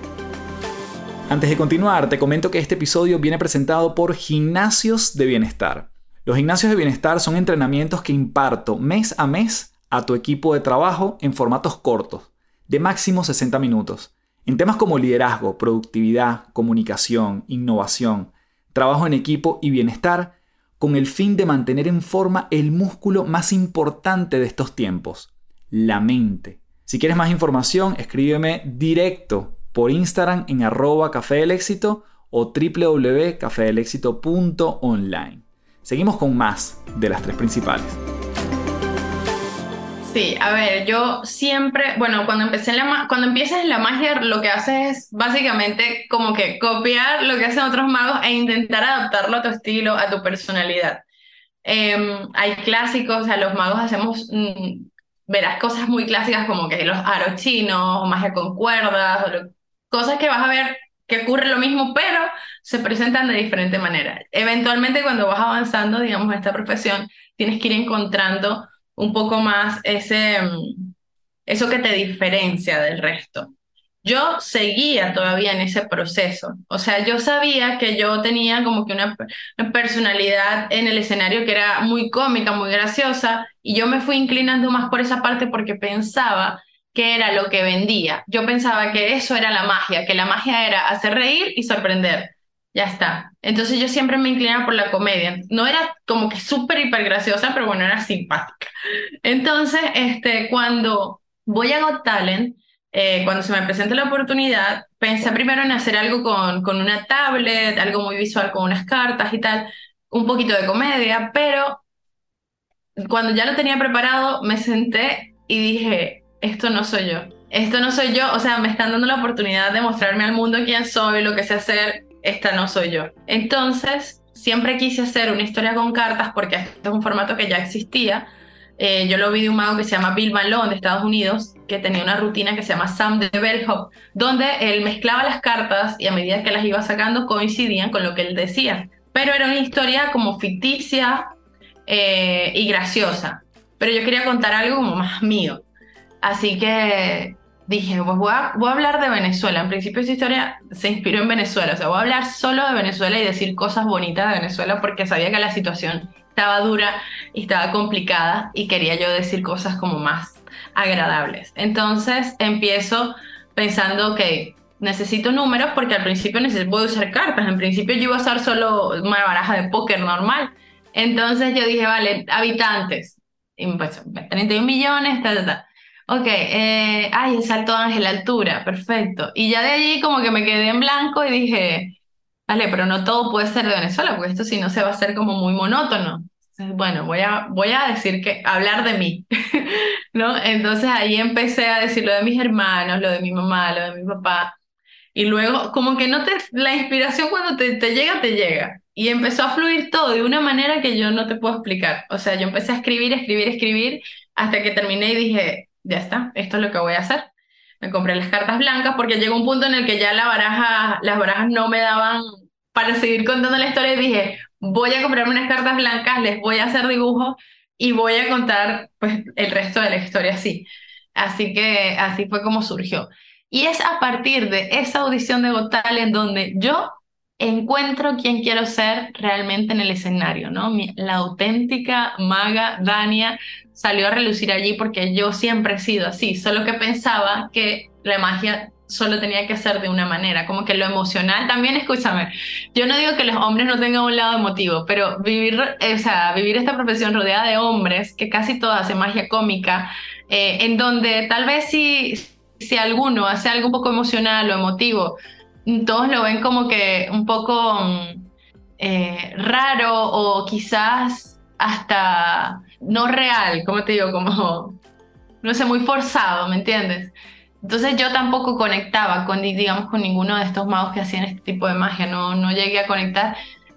Antes de continuar, te comento que este episodio viene presentado por Gimnasios de Bienestar. Los gimnasios de bienestar son entrenamientos que imparto mes a mes a tu equipo de trabajo en formatos cortos, de máximo 60 minutos en temas como liderazgo, productividad, comunicación, innovación, trabajo en equipo y bienestar, con el fin de mantener en forma el músculo más importante de estos tiempos, la mente. Si quieres más información, escríbeme directo por Instagram en arroba café éxito o www.cafedelexito.online. Seguimos con más de las tres principales. Sí, a ver, yo siempre, bueno, cuando empecé en la cuando empiezas en la magia, lo que haces es básicamente como que copiar lo que hacen otros magos e intentar adaptarlo a tu estilo, a tu personalidad. Em, hay clásicos, o sea, los magos hacemos, mm, verás cosas muy clásicas como que los aros chinos, o magia con cuerdas, o cosas que vas a ver que ocurre lo mismo, pero se presentan de diferente manera. Eventualmente, cuando vas avanzando, digamos, en esta profesión, tienes que ir encontrando un poco más ese, mm, eso que te diferencia del resto. yo seguía todavía en ese proceso. O sea, yo sabía que yo tenía como que una, personalidad en el escenario que era muy cómica, muy graciosa, y yo me fui inclinando más por esa parte porque pensaba que era lo que vendía. Yo pensaba que eso era la magia, que la magia era hacer reír y sorprender. Ya está. Entonces yo siempre me inclinaba por la comedia. No era como que súper hiper graciosa, pero bueno, era simpática. Entonces, este, cuando voy a Got Talent, eh, cuando se me presenta la oportunidad, pensé primero en hacer algo con, con una tablet, algo muy visual con unas cartas y tal, un poquito de comedia, pero cuando ya lo tenía preparado, me senté y dije, esto no soy yo. Esto no soy yo, o sea, me están dando la oportunidad de mostrarme al mundo quién soy, lo que sé hacer, esta no soy yo. Entonces, siempre quise hacer una historia con cartas porque este es un formato que ya existía, eh, yo lo vi de un mago que se llama Bill Malone de Estados Unidos, que tenía una rutina que se llama Sam de Bellhop, donde él mezclaba las cartas y a medida que las iba sacando coincidían con lo que él decía. Pero era una historia como ficticia eh, y graciosa. Pero yo quería contar algo como más mío. Así que dije, pues voy a, voy a hablar de Venezuela. En principio esa historia se inspiró en Venezuela. O sea, voy a hablar solo de Venezuela y decir cosas bonitas de Venezuela porque sabía que la situación estaba dura y estaba complicada y quería yo decir cosas como más agradables. Entonces empiezo pensando, que necesito números porque al principio necesito, voy a usar cartas. En principio yo iba a usar solo una baraja de póker normal. Entonces yo dije, vale, habitantes. Y pues 31 millones, ta, ta, ta. Ok, eh, ay, el salto ángel, altura, perfecto. Y ya de allí como que me quedé en blanco y dije, Vale, pero no todo puede ser de Venezuela, porque esto si no se va a hacer como muy monótono. bueno, voy a, voy a decir que, hablar de mí, ¿no? Entonces ahí empecé a decir lo de mis hermanos, lo de mi mamá, lo de mi papá. Y luego, como que no te, la inspiración cuando te, te llega, te llega. Y empezó a fluir todo de una manera que yo no te puedo explicar. O sea, yo empecé a escribir, escribir, escribir, hasta que terminé y dije, ya está, esto es lo que voy a hacer me compré las cartas blancas porque llegó un punto en el que ya la baraja, las barajas no me daban para seguir contando la historia y dije, voy a comprarme unas cartas blancas, les voy a hacer dibujos y voy a contar pues el resto de la historia así. Así que así fue como surgió. Y es a partir de esa audición de Gotal en donde yo encuentro quién quiero ser realmente en el escenario, ¿no? la auténtica maga Dania salió a relucir allí porque yo siempre he sido así, solo que pensaba que la magia solo tenía que ser de una manera, como que lo emocional también, escúchame, yo no digo que los hombres no tengan un lado emotivo, pero vivir, o sea, vivir esta profesión rodeada de hombres, que casi todos hacen magia cómica, eh, en donde tal vez si, si alguno hace algo un poco emocional o emotivo, todos lo ven como que un poco eh, raro o quizás hasta no real, como te digo, como, no sé, muy forzado, ¿me entiendes? Entonces yo tampoco conectaba con, digamos, con ninguno de estos magos que hacían este tipo de magia, no, no llegué a conectar,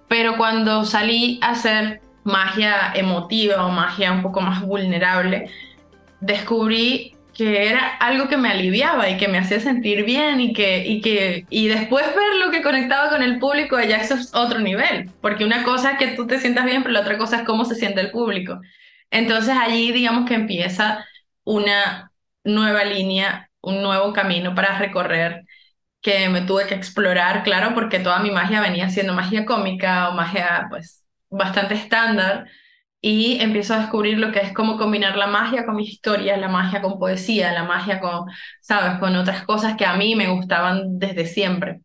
pero cuando salí a hacer magia emotiva o magia un poco más vulnerable, descubrí que era algo que me aliviaba y que me hacía sentir bien y que, y que y después ver lo que conectaba con el público, ya eso es otro nivel, porque una cosa es que tú te sientas bien, pero la otra cosa es cómo se siente el público. Entonces allí digamos que empieza una nueva línea, un nuevo camino para recorrer que me tuve que explorar, claro, porque toda mi magia venía siendo magia cómica o magia pues bastante estándar y empiezo a descubrir lo que es cómo combinar la magia con mis historias, la magia con poesía, la magia con, sabes, con otras cosas que a mí me gustaban desde siempre.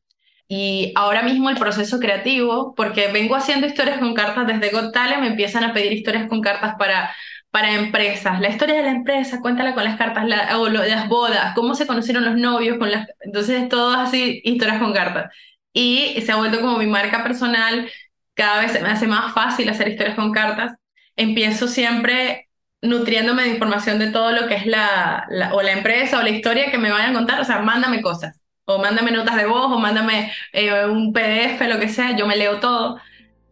Y ahora mismo el proceso creativo, porque vengo haciendo historias con cartas desde Got me empiezan a pedir historias con cartas para, para empresas. La historia de la empresa, cuéntala con las cartas, o las bodas, cómo se conocieron los novios, con las... entonces todo así, historias con cartas. Y se ha vuelto como mi marca personal, cada vez me hace más fácil hacer historias con cartas empiezo siempre nutriéndome de información de todo lo que es la, o la empresa o la historia que me vayan a contar, o sea, mándame cosas, o mándame notas de voz, o mándame eh, un PDF, lo que sea, yo me leo todo,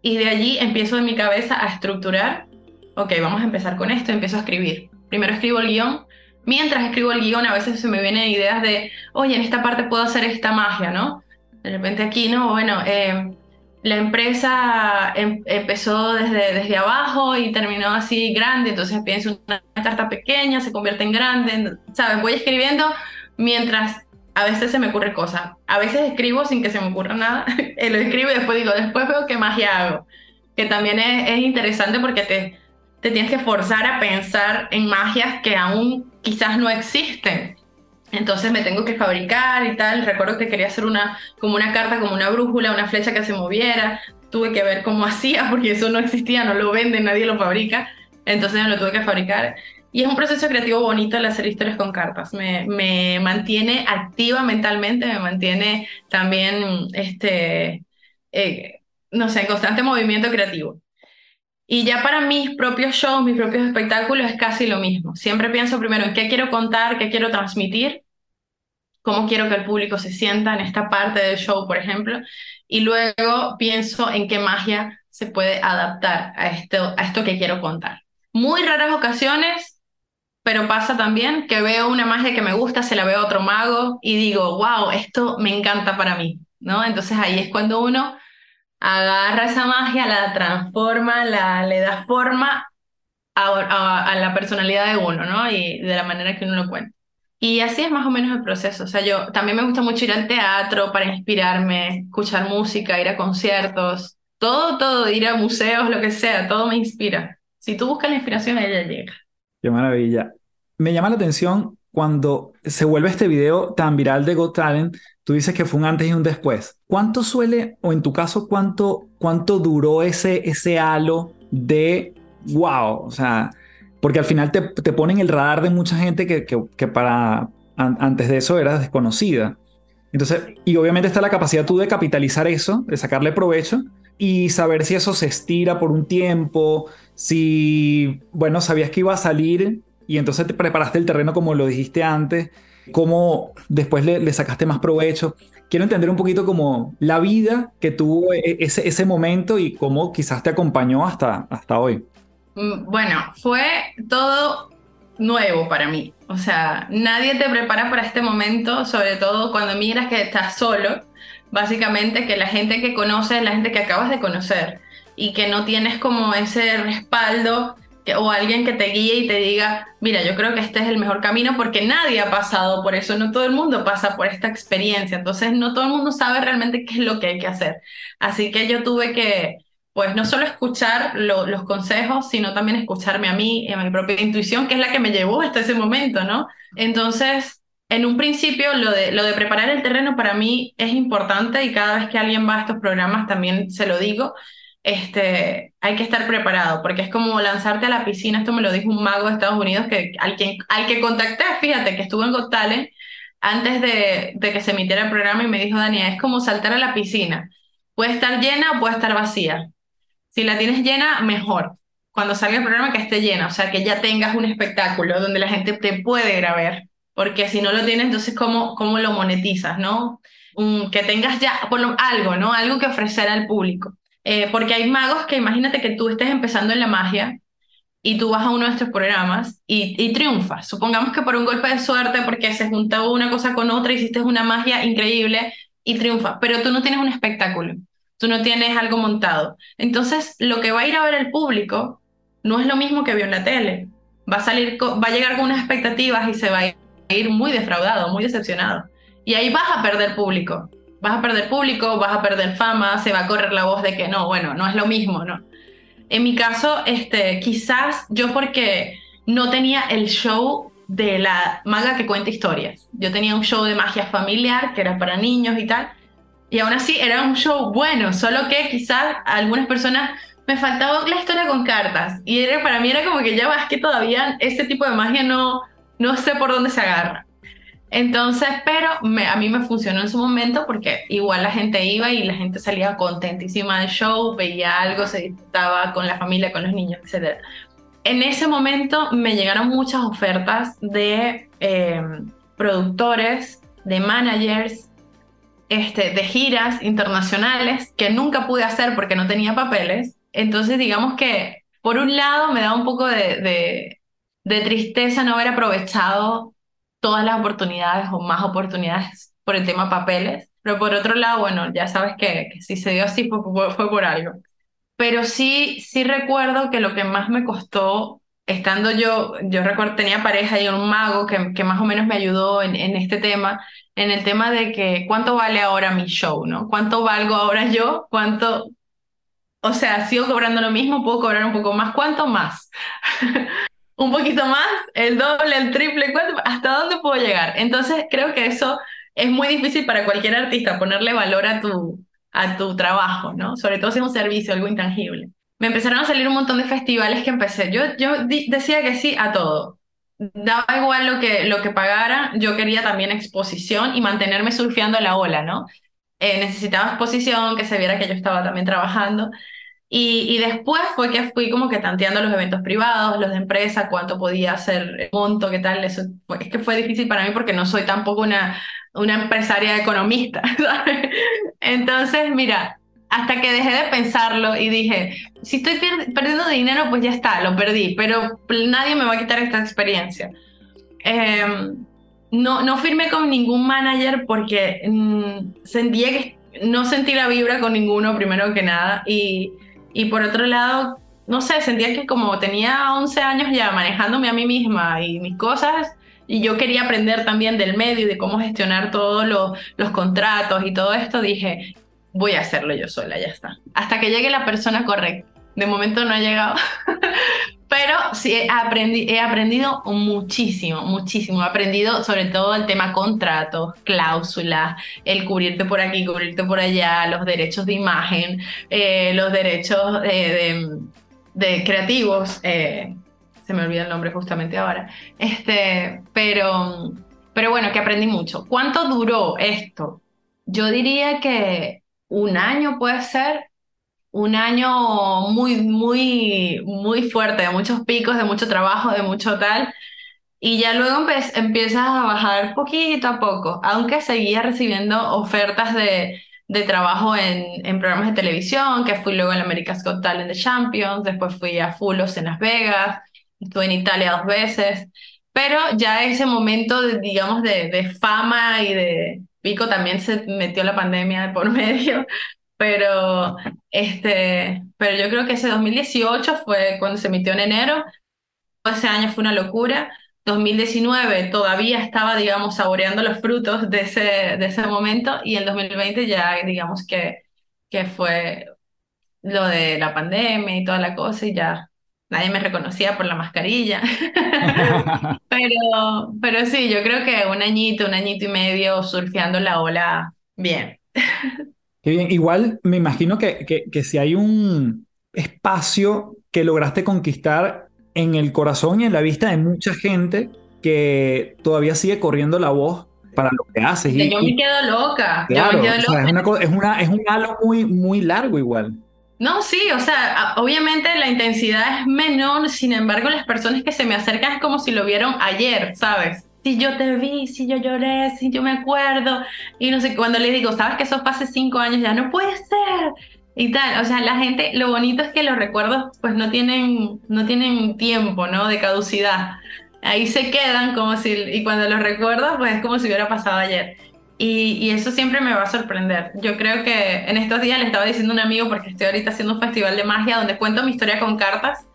y de allí empiezo en mi cabeza a estructurar, ok, vamos a empezar con esto, empiezo a escribir. Primero escribo el guion, mientras escribo el guion a veces se me vienen ideas de, oye, en esta parte puedo hacer esta magia, ¿no? De repente aquí, no, bueno, eh, la empresa em, empezó desde, desde abajo y terminó así grande, entonces pienso una carta pequeña, se convierte en grande, ¿sabes? Voy escribiendo mientras a veces se me ocurre cosas, a veces escribo sin que se me ocurra nada, lo escribo y después digo, después veo qué magia hago, que también es, es interesante porque te, te tienes que forzar a pensar en magias que aún quizás no existen. Entonces me tengo que fabricar y tal. Recuerdo que quería hacer una, como una carta, como una brújula, una flecha que se moviera. Tuve que ver cómo hacía, porque eso no existía, no lo venden, nadie lo fabrica. Entonces me lo tuve que fabricar. Y es un proceso creativo bonito el hacer historias con cartas. Me, me mantiene activa mentalmente, me mantiene también, este, eh, no sé, en constante movimiento creativo. Y ya para mis propios shows, mis propios espectáculos es casi lo mismo. Siempre pienso primero en qué quiero contar, qué quiero transmitir, cómo quiero que el público se sienta en esta parte del show, por ejemplo, y luego pienso en qué magia se puede adaptar a esto, a esto que quiero contar. Muy raras ocasiones, pero pasa también que veo una magia que me gusta, se la veo a otro mago y digo, wow, esto me encanta para mí, ¿no? Entonces ahí es cuando uno agarra esa magia, la transforma, la, le da forma a, la personalidad de uno, ¿no? Y de la manera que uno lo cuenta. Y así es más o menos el proceso. O sea, yo también me gusta mucho ir al teatro para inspirarme, escuchar música, ir a conciertos, todo, todo, ir a museos, lo que sea, todo me inspira. Si tú buscas la inspiración, ella llega. Qué maravilla. Me llama la atención cuando se vuelve este video tan viral de Got Talent, tú dices que fue un antes y un después. ¿Cuánto suele, o en tu caso, cuánto, cuánto duró ese, ese halo de wow? O sea, porque al final te, te ponen el radar de mucha gente que, que, para antes de eso era desconocida. Entonces, y obviamente está la capacidad tú de capitalizar eso, de sacarle provecho y saber si eso se estira por un tiempo, si, bueno, sabías que iba a salir y entonces te preparaste el terreno como lo dijiste antes, cómo después le, sacaste más provecho. Quiero entender un poquito como la vida que tuvo e, ese, ese momento y cómo quizás te acompañó hasta, hasta hoy. Mm, bueno, fue todo nuevo para mí. O sea, nadie te prepara para este momento, sobre todo cuando miras que estás solo. Básicamente que la gente que conoces es la gente que acabas de conocer y que no tienes como ese respaldo o alguien que te guíe y te diga, mira, yo creo que este es el mejor camino porque nadie ha pasado por eso, no todo el mundo pasa por esta experiencia, entonces no todo el mundo sabe realmente qué es lo que hay que hacer. Así que yo tuve que, pues no solo escuchar los consejos, sino también escucharme a mí a mi propia intuición, que es la que me llevó hasta ese momento, ¿no? Entonces, en un principio, lo de, lo de preparar el terreno para mí es importante y cada vez que alguien va a estos programas también se lo digo, este, hay que estar preparado, porque es como lanzarte a la piscina, esto me lo dijo un mago de Estados Unidos, que al, que, al que contacté, fíjate, que estuvo en Got Talent, antes de, que se emitiera el programa y me dijo, Daniel, es como saltar a la piscina, puede estar llena o puede estar vacía. Si la tienes llena, mejor. Cuando salga el programa que esté llena, o sea, que ya tengas un espectáculo donde la gente te puede ver, porque si no lo tienes, entonces, ¿cómo, cómo lo monetizas, no? que tengas ya algo, ¿no? Algo que ofrecer al público. Eh, porque hay magos que imagínate que tú estés empezando en la magia y tú vas a uno de estos programas y, y triunfas. Supongamos que por un golpe de suerte, porque se juntó una cosa con otra, hiciste una magia increíble y triunfas, pero tú no tienes un espectáculo, tú no tienes algo montado. Entonces, lo que va a ir a ver el público no es lo mismo que vio en la tele. Va a, salir, va a llegar con unas expectativas y se va a ir muy defraudado, muy decepcionado. Y ahí vas a perder público vas a perder público, vas a perder fama, se va a correr la voz de que no, bueno, no es lo mismo, ¿no? En mi caso, este, quizás yo porque no tenía el show de la maga que cuenta historias. Yo tenía un show de magia familiar que era para niños y tal, y aún así era un show bueno, solo que quizás a algunas personas me faltaba la historia con cartas, y era, para mí era como que ya vas que todavía ese tipo de magia no, no sé por dónde se agarra. Entonces, pero a mí me funcionó en su momento porque igual la gente iba y la gente salía contentísima del show, veía algo, se disfrutaba con la familia, con los niños, etc. En ese momento me llegaron muchas ofertas de eh, productores, de managers, este, de giras internacionales que nunca pude hacer porque no tenía papeles. Entonces, digamos que por un lado me da un poco de, de tristeza no haber aprovechado todas las oportunidades o más oportunidades por el tema papeles, pero por otro lado, bueno, ya sabes que, si se dio así fue, fue, por algo. Pero sí, sí recuerdo que lo que más me costó estando yo, yo recuerdo, tenía pareja y un mago que, que más o menos me ayudó en, en este tema, en el tema de que cuánto vale ahora mi show, ¿no? ¿Cuánto valgo ahora yo? ¿Cuánto, o sea, sigo cobrando lo mismo, puedo cobrar un poco más. ¿Cuánto más? un poquito más, el doble, el triple, ¿cuánto? ¿hasta dónde puedo llegar? Entonces creo que eso es muy difícil para cualquier artista, ponerle valor a tu, a tu trabajo, ¿no? Sobre todo si es un servicio, algo intangible. Me empezaron a salir un montón de festivales que empecé. Yo, yo decía que sí a todo. Daba igual lo que, lo que pagara, yo quería también exposición y mantenerme surfeando la ola, ¿no? Eh, necesitaba exposición, que se viera que yo estaba también trabajando. Y, y, después fue que fui como que tanteando los eventos privados, los de empresa, cuánto podía hacer el monto, qué tal. Eso, es que fue difícil para mí porque no soy tampoco una, una empresaria economista, ¿sabes? Entonces, mira, hasta que dejé de pensarlo y dije, si estoy perdiendo dinero, pues ya está, lo perdí, pero nadie me va a quitar esta experiencia. Eh, no, no firmé con ningún manager porque mm, sentía que no sentí la vibra con ninguno, primero que nada, y, y por otro lado, no sé, sentía que como tenía 11 años ya manejándome a mí misma y mis cosas, y yo quería aprender también del medio y de cómo gestionar todos los, contratos y todo esto, dije, voy a hacerlo yo sola, ya está. Hasta que llegue la persona correcta. De momento no ha llegado, pero sí he, he aprendido muchísimo, muchísimo. He aprendido sobre todo el tema contratos, cláusulas, el cubrirte por aquí, cubrirte por allá, los derechos de imagen, eh, los derechos de, de, creativos. Eh, se me olvida el nombre justamente ahora. Este, pero, pero bueno, que aprendí mucho. ¿Cuánto duró esto? Yo diría que un año puede ser, un año muy, muy, muy fuerte, de muchos picos, de mucho trabajo, de mucho tal. Y ya luego empiezas a bajar poquito a poco, aunque seguía recibiendo ofertas de, de trabajo en, en, programas de televisión, que fui luego en America's Got Talent de Champions, después fui a Fulos en Las Vegas, estuve en Italia dos veces, pero ya ese momento, de, digamos, de, de fama y de pico también se metió la pandemia por medio, pero, este, pero yo creo que ese 2018 fue cuando se emitió en enero, ese año fue una locura. 2019 todavía estaba, digamos, saboreando los frutos de ese, de ese momento y el 2020 ya, digamos, que, que fue lo de la pandemia y toda la cosa y ya nadie me reconocía por la mascarilla. pero, pero sí, yo creo que un añito, un añito y medio surfeando la ola bien. Qué bien. Igual me imagino que, que, que si hay un espacio que lograste conquistar en el corazón y en la vista de mucha gente que todavía sigue corriendo la voz para lo que haces. Y, yo me quedo loca. Claro, yo me quedo loca. es, una, es, una, es un halo muy, muy largo igual. No, sí, o sea, obviamente la intensidad es menor, sin embargo, las personas que se me acercan es como si lo vieron ayer, ¿sabes? Si yo te vi, si yo lloré, si yo me acuerdo, y no sé, cuando les digo, ¿sabes que eso fue hace cinco años? Ya no puede ser, y tal, o sea, la gente, lo bonito es que los recuerdos pues no tienen, no tienen tiempo, ¿no? De caducidad. Ahí se quedan como si, y cuando los recuerdo, pues es como si hubiera pasado ayer. Y, y, eso siempre me va a sorprender. Yo creo que en estos días le estaba diciendo a un amigo, porque estoy ahorita haciendo un festival de magia donde cuento mi historia con cartas,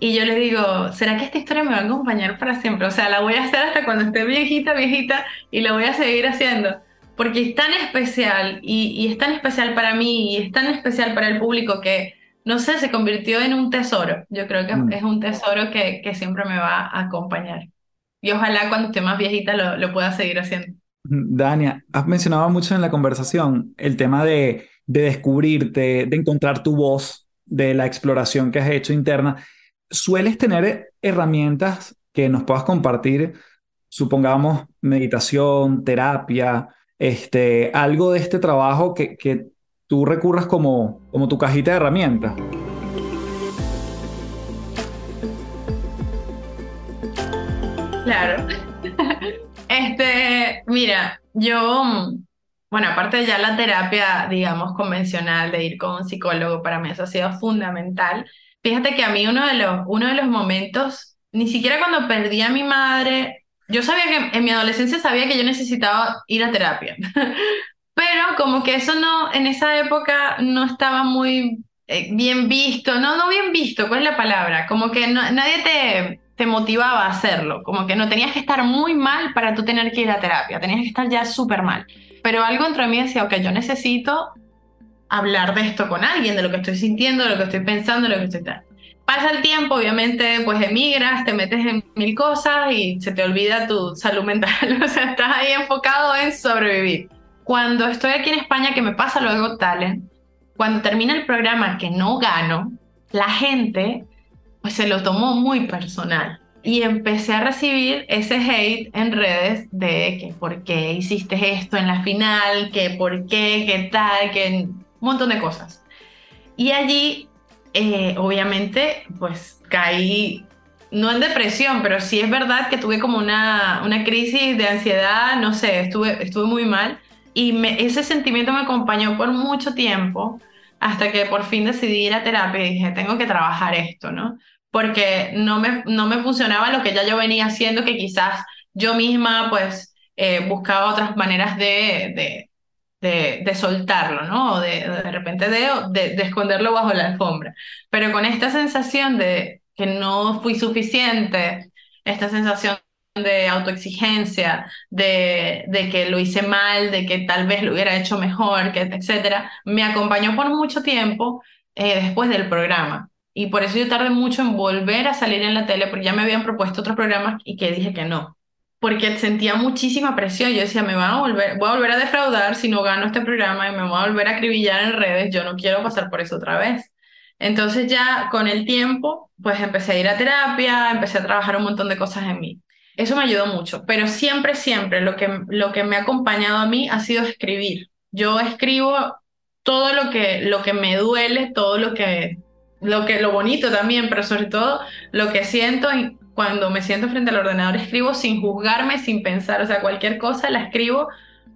y yo le digo, ¿será que esta historia me va a acompañar para siempre? O sea, la voy a hacer hasta cuando esté viejita, viejita, y la voy a seguir haciendo. Porque es tan especial, y, y es tan especial para mí, y es tan especial para el público que, no sé, se convirtió en un tesoro. Yo creo que mm. es un tesoro que, que siempre me va a acompañar. Y ojalá cuando esté más viejita lo, lo pueda seguir haciendo. Dania, has mencionado mucho en la conversación el tema de, de, descubrirte, de encontrar tu voz, de la exploración que has hecho interna. ¿Sueles tener herramientas que nos puedas compartir? Supongamos meditación, terapia, este, algo de este trabajo que, que tú recurras como, como tu cajita de herramientas. Claro. Este, mira, yo, bueno, aparte de ya la terapia, digamos, convencional de ir con un psicólogo, para mí eso ha sido fundamental. Fíjate que a mí uno de los, uno de los momentos, ni siquiera cuando perdí a mi madre, yo sabía que en mi adolescencia sabía que yo necesitaba ir a terapia, pero como que eso no, en esa época no estaba muy eh, bien visto, no, no bien visto, ¿cuál es la palabra? Como que nadie te, te motivaba a hacerlo, como que no tenías que estar muy mal para tú tener que ir a terapia, tenías que estar ya súper mal. Pero algo dentro de mí decía, ok, yo necesito hablar de esto con alguien, de lo que estoy sintiendo, de lo que estoy pensando, de lo que estoy tal. Pasa el tiempo, obviamente, pues emigras, te metes en mil cosas y se te olvida tu salud mental, o sea, estás ahí enfocado en sobrevivir. Cuando estoy aquí en España, que me pasa luego Talent, cuando termina el programa que no gano, la gente pues se lo tomó muy personal. Y empecé a recibir ese hate en redes de que por qué hiciste esto en la final, que por qué, qué tal, que un montón de cosas. Y allí, eh, obviamente, pues caí, no en depresión, pero sí es verdad que tuve como una, una crisis de ansiedad, no sé, estuve, estuve muy mal. Y me, ese sentimiento me acompañó por mucho tiempo hasta que por fin decidí ir a terapia y dije, tengo que trabajar esto, ¿no? Porque no me, no me funcionaba lo que ya yo venía haciendo, que quizás yo misma pues eh, buscaba otras maneras de, de, de, soltarlo, ¿no? De, de repente de, de, esconderlo bajo la alfombra. Pero con esta sensación de que no fui suficiente, esta sensación de autoexigencia, de, de, que lo hice mal, de que tal vez lo hubiera hecho mejor, que, etcétera, me acompañó por mucho tiempo eh, después del programa. Y por eso yo tardé mucho en volver a salir en la tele, porque ya me habían propuesto otros programas y que dije que no. Porque sentía muchísima presión. Yo decía, me van a volver, voy a volver a defraudar si no gano este programa y me voy a volver a acribillar en redes. Yo no quiero pasar por eso otra vez. Entonces ya con el tiempo, pues empecé a ir a terapia, empecé a trabajar un montón de cosas en mí. Eso me ayudó mucho, pero siempre, siempre lo que, lo que me ha acompañado a mí ha sido escribir. Yo escribo todo lo que, lo que me duele, todo lo que, lo que, lo bonito también, pero sobre todo lo que siento cuando me siento frente al ordenador, escribo sin juzgarme, sin pensar, o sea, cualquier cosa la escribo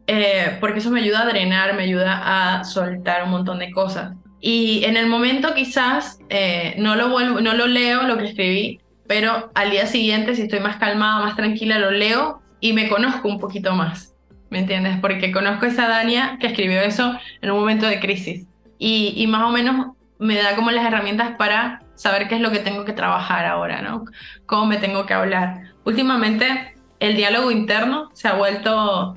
eh, porque eso me ayuda a drenar, me ayuda a soltar un montón de cosas. Y en el momento quizás eh, no, lo vuelvo, no lo leo lo que escribí, pero al día siguiente, si estoy más calmada, más tranquila, lo leo y me conozco un poquito más, ¿me entiendes? Porque conozco a esa Dania que escribió eso en un momento de crisis y, y más o menos me da como las herramientas para saber qué es lo que tengo que trabajar ahora, ¿no? Cómo me tengo que hablar. Últimamente el diálogo interno se ha vuelto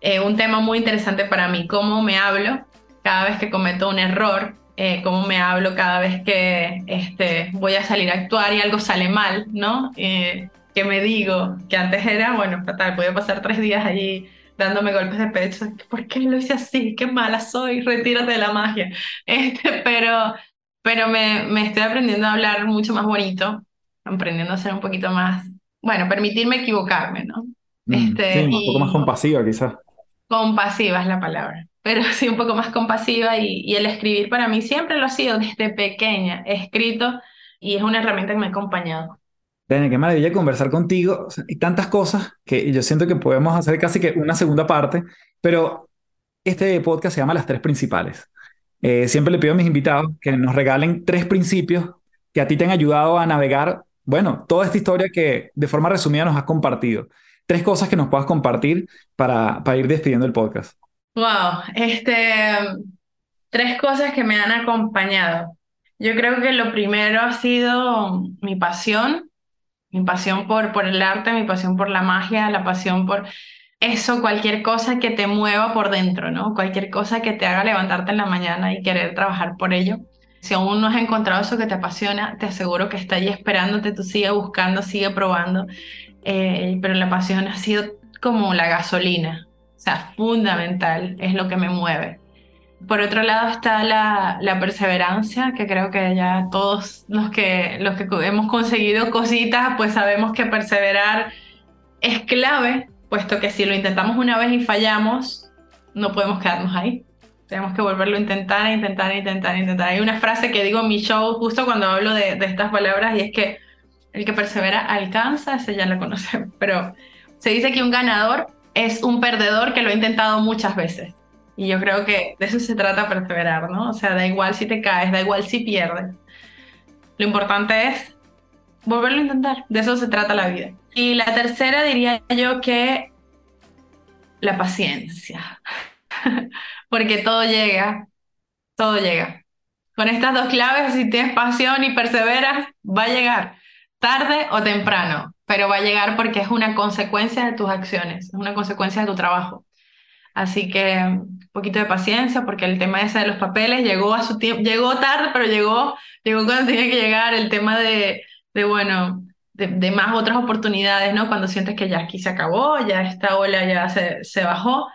eh, un tema muy interesante para mí, cómo me hablo cada vez que cometo un error, eh, cómo me hablo cada vez que este, voy a salir a actuar y algo sale mal, ¿no? Eh, que me digo, que antes era, bueno, fatal, podía pasar tres días allí dándome golpes de pecho, ¿por qué lo hice así? Qué mala soy, retírate de la magia. Este, pero pero me, me estoy aprendiendo a hablar mucho más bonito, aprendiendo a ser un poquito más, bueno, permitirme equivocarme, ¿no? Mm, este, sí, un poco más compasiva quizás. Compasiva es la palabra pero sí un poco más compasiva y, y, el escribir para mí siempre lo ha sido desde pequeña, he escrito y es una herramienta que me ha acompañado. Dani, qué maravilla conversar contigo. y tantas cosas que yo siento que podemos hacer casi que una segunda parte, pero este podcast se llama Las Tres Principales. Eh, siempre le pido a mis invitados que nos regalen tres principios que a ti te han ayudado a navegar, bueno, toda esta historia que de forma resumida nos has compartido. Tres cosas que nos puedas compartir para, ir despidiendo el podcast. Wow, este, tres cosas que me han acompañado. Yo creo que lo primero ha sido mi pasión, mi pasión por, por el arte, mi pasión por la magia, la pasión por eso, cualquier cosa que te mueva por dentro, ¿no? Cualquier cosa que te haga levantarte en la mañana y querer trabajar por ello. Si aún no has encontrado eso que te apasiona, te aseguro que está ahí esperándote, tú sigue buscando, sigue probando, eh, pero la pasión ha sido como la gasolina, o sea, fundamental, es lo que me mueve. Por otro lado está la, la, perseverancia, que creo que ya todos los que, los que hemos conseguido cositas, pues sabemos que perseverar es clave, puesto que si lo intentamos una vez y fallamos, no podemos quedarnos ahí. Tenemos que volverlo a intentar, intentar, intentar, intentar. Hay una frase que digo en mi show justo cuando hablo de, estas palabras y es que el que persevera alcanza, ese ya lo conocemos, pero se dice que un ganador es un perdedor que lo ha intentado muchas veces. Y yo creo que de eso se trata perseverar, ¿no? O sea, da igual si te caes, da igual si pierdes. Lo importante es volverlo a intentar. De eso se trata la vida. Y la tercera diría yo que la paciencia. Porque todo llega, todo llega. Con estas dos claves, si tienes pasión y perseveras, va a llegar tarde o temprano, pero va a llegar porque es una consecuencia de tus acciones, es una consecuencia de tu trabajo. Así que un poquito de paciencia porque el tema ese de los papeles llegó a su tiempo, llegó tarde, pero llegó, llegó cuando tenía que llegar el tema de, de bueno, de, más otras oportunidades, ¿no? Cuando sientes que ya aquí se acabó, ya esta ola ya se, se bajó,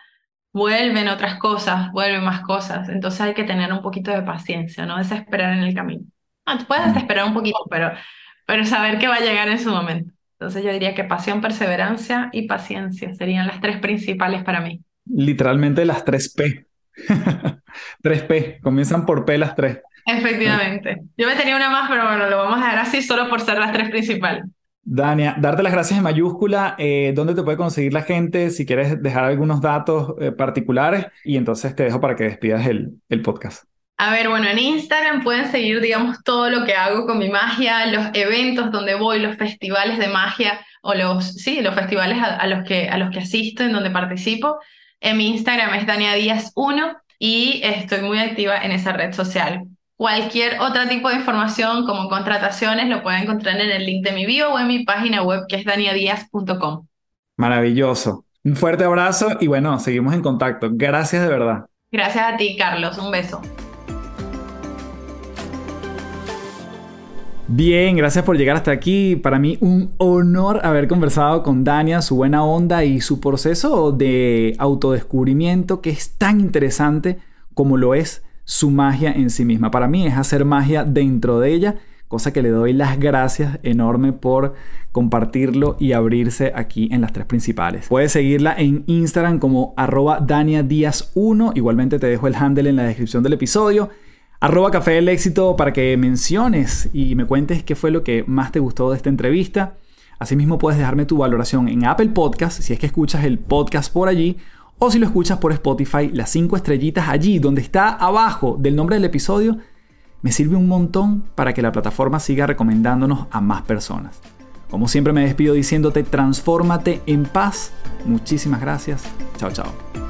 vuelven otras cosas, vuelven más cosas. Entonces hay que tener un poquito de paciencia, no desesperar en el camino. Ah, puedes desesperar un poquito, pero, pero saber que va a llegar en su momento. Entonces yo diría que pasión, perseverancia y paciencia serían las tres principales para mí. Literalmente las tres P. tres P, comienzan por P las tres. Efectivamente. Yo me tenía una más, pero bueno, lo vamos a dejar así solo por ser las tres principales. Dania, darte las gracias en mayúscula. Eh, ¿Dónde te puede conseguir la gente? Si quieres dejar algunos datos eh, particulares y entonces te dejo para que despidas el, el podcast. A ver, bueno, en Instagram pueden seguir, digamos, todo lo que hago con mi magia, los eventos donde voy, los festivales de magia o los, sí, los festivales a, los, que, a los que asisto, en donde participo. En mi Instagram es Dania Díaz 1 y estoy muy activa en esa red social. Cualquier otro tipo de información como contrataciones lo pueden encontrar en el link de mi bio o en mi página web que es daniadias.com. Maravilloso. Un fuerte abrazo y bueno, seguimos en contacto. Gracias de verdad. Gracias a ti, Carlos. Un beso. Bien, gracias por llegar hasta aquí. Para mí un honor haber conversado con Dania, su buena onda y su proceso de autodescubrimiento que es tan interesante como lo es su magia en sí misma. Para mí es hacer magia dentro de ella, cosa que le doy las gracias enorme por compartirlo y abrirse aquí en las tres principales. Puedes seguirla en Instagram como arroba Dania 1. Igualmente te dejo el handle en la descripción del episodio. Arroba Café del Éxito para que menciones y me cuentes qué fue lo que más te gustó de esta entrevista. Asimismo puedes dejarme tu valoración en Apple Podcast si es que escuchas el podcast por allí o si lo escuchas por Spotify, las cinco estrellitas allí, donde está abajo del nombre del episodio, me sirve un montón para que la plataforma siga recomendándonos a más personas. Como siempre me despido diciéndote, transfórmate en paz. Muchísimas gracias. Chao, chao.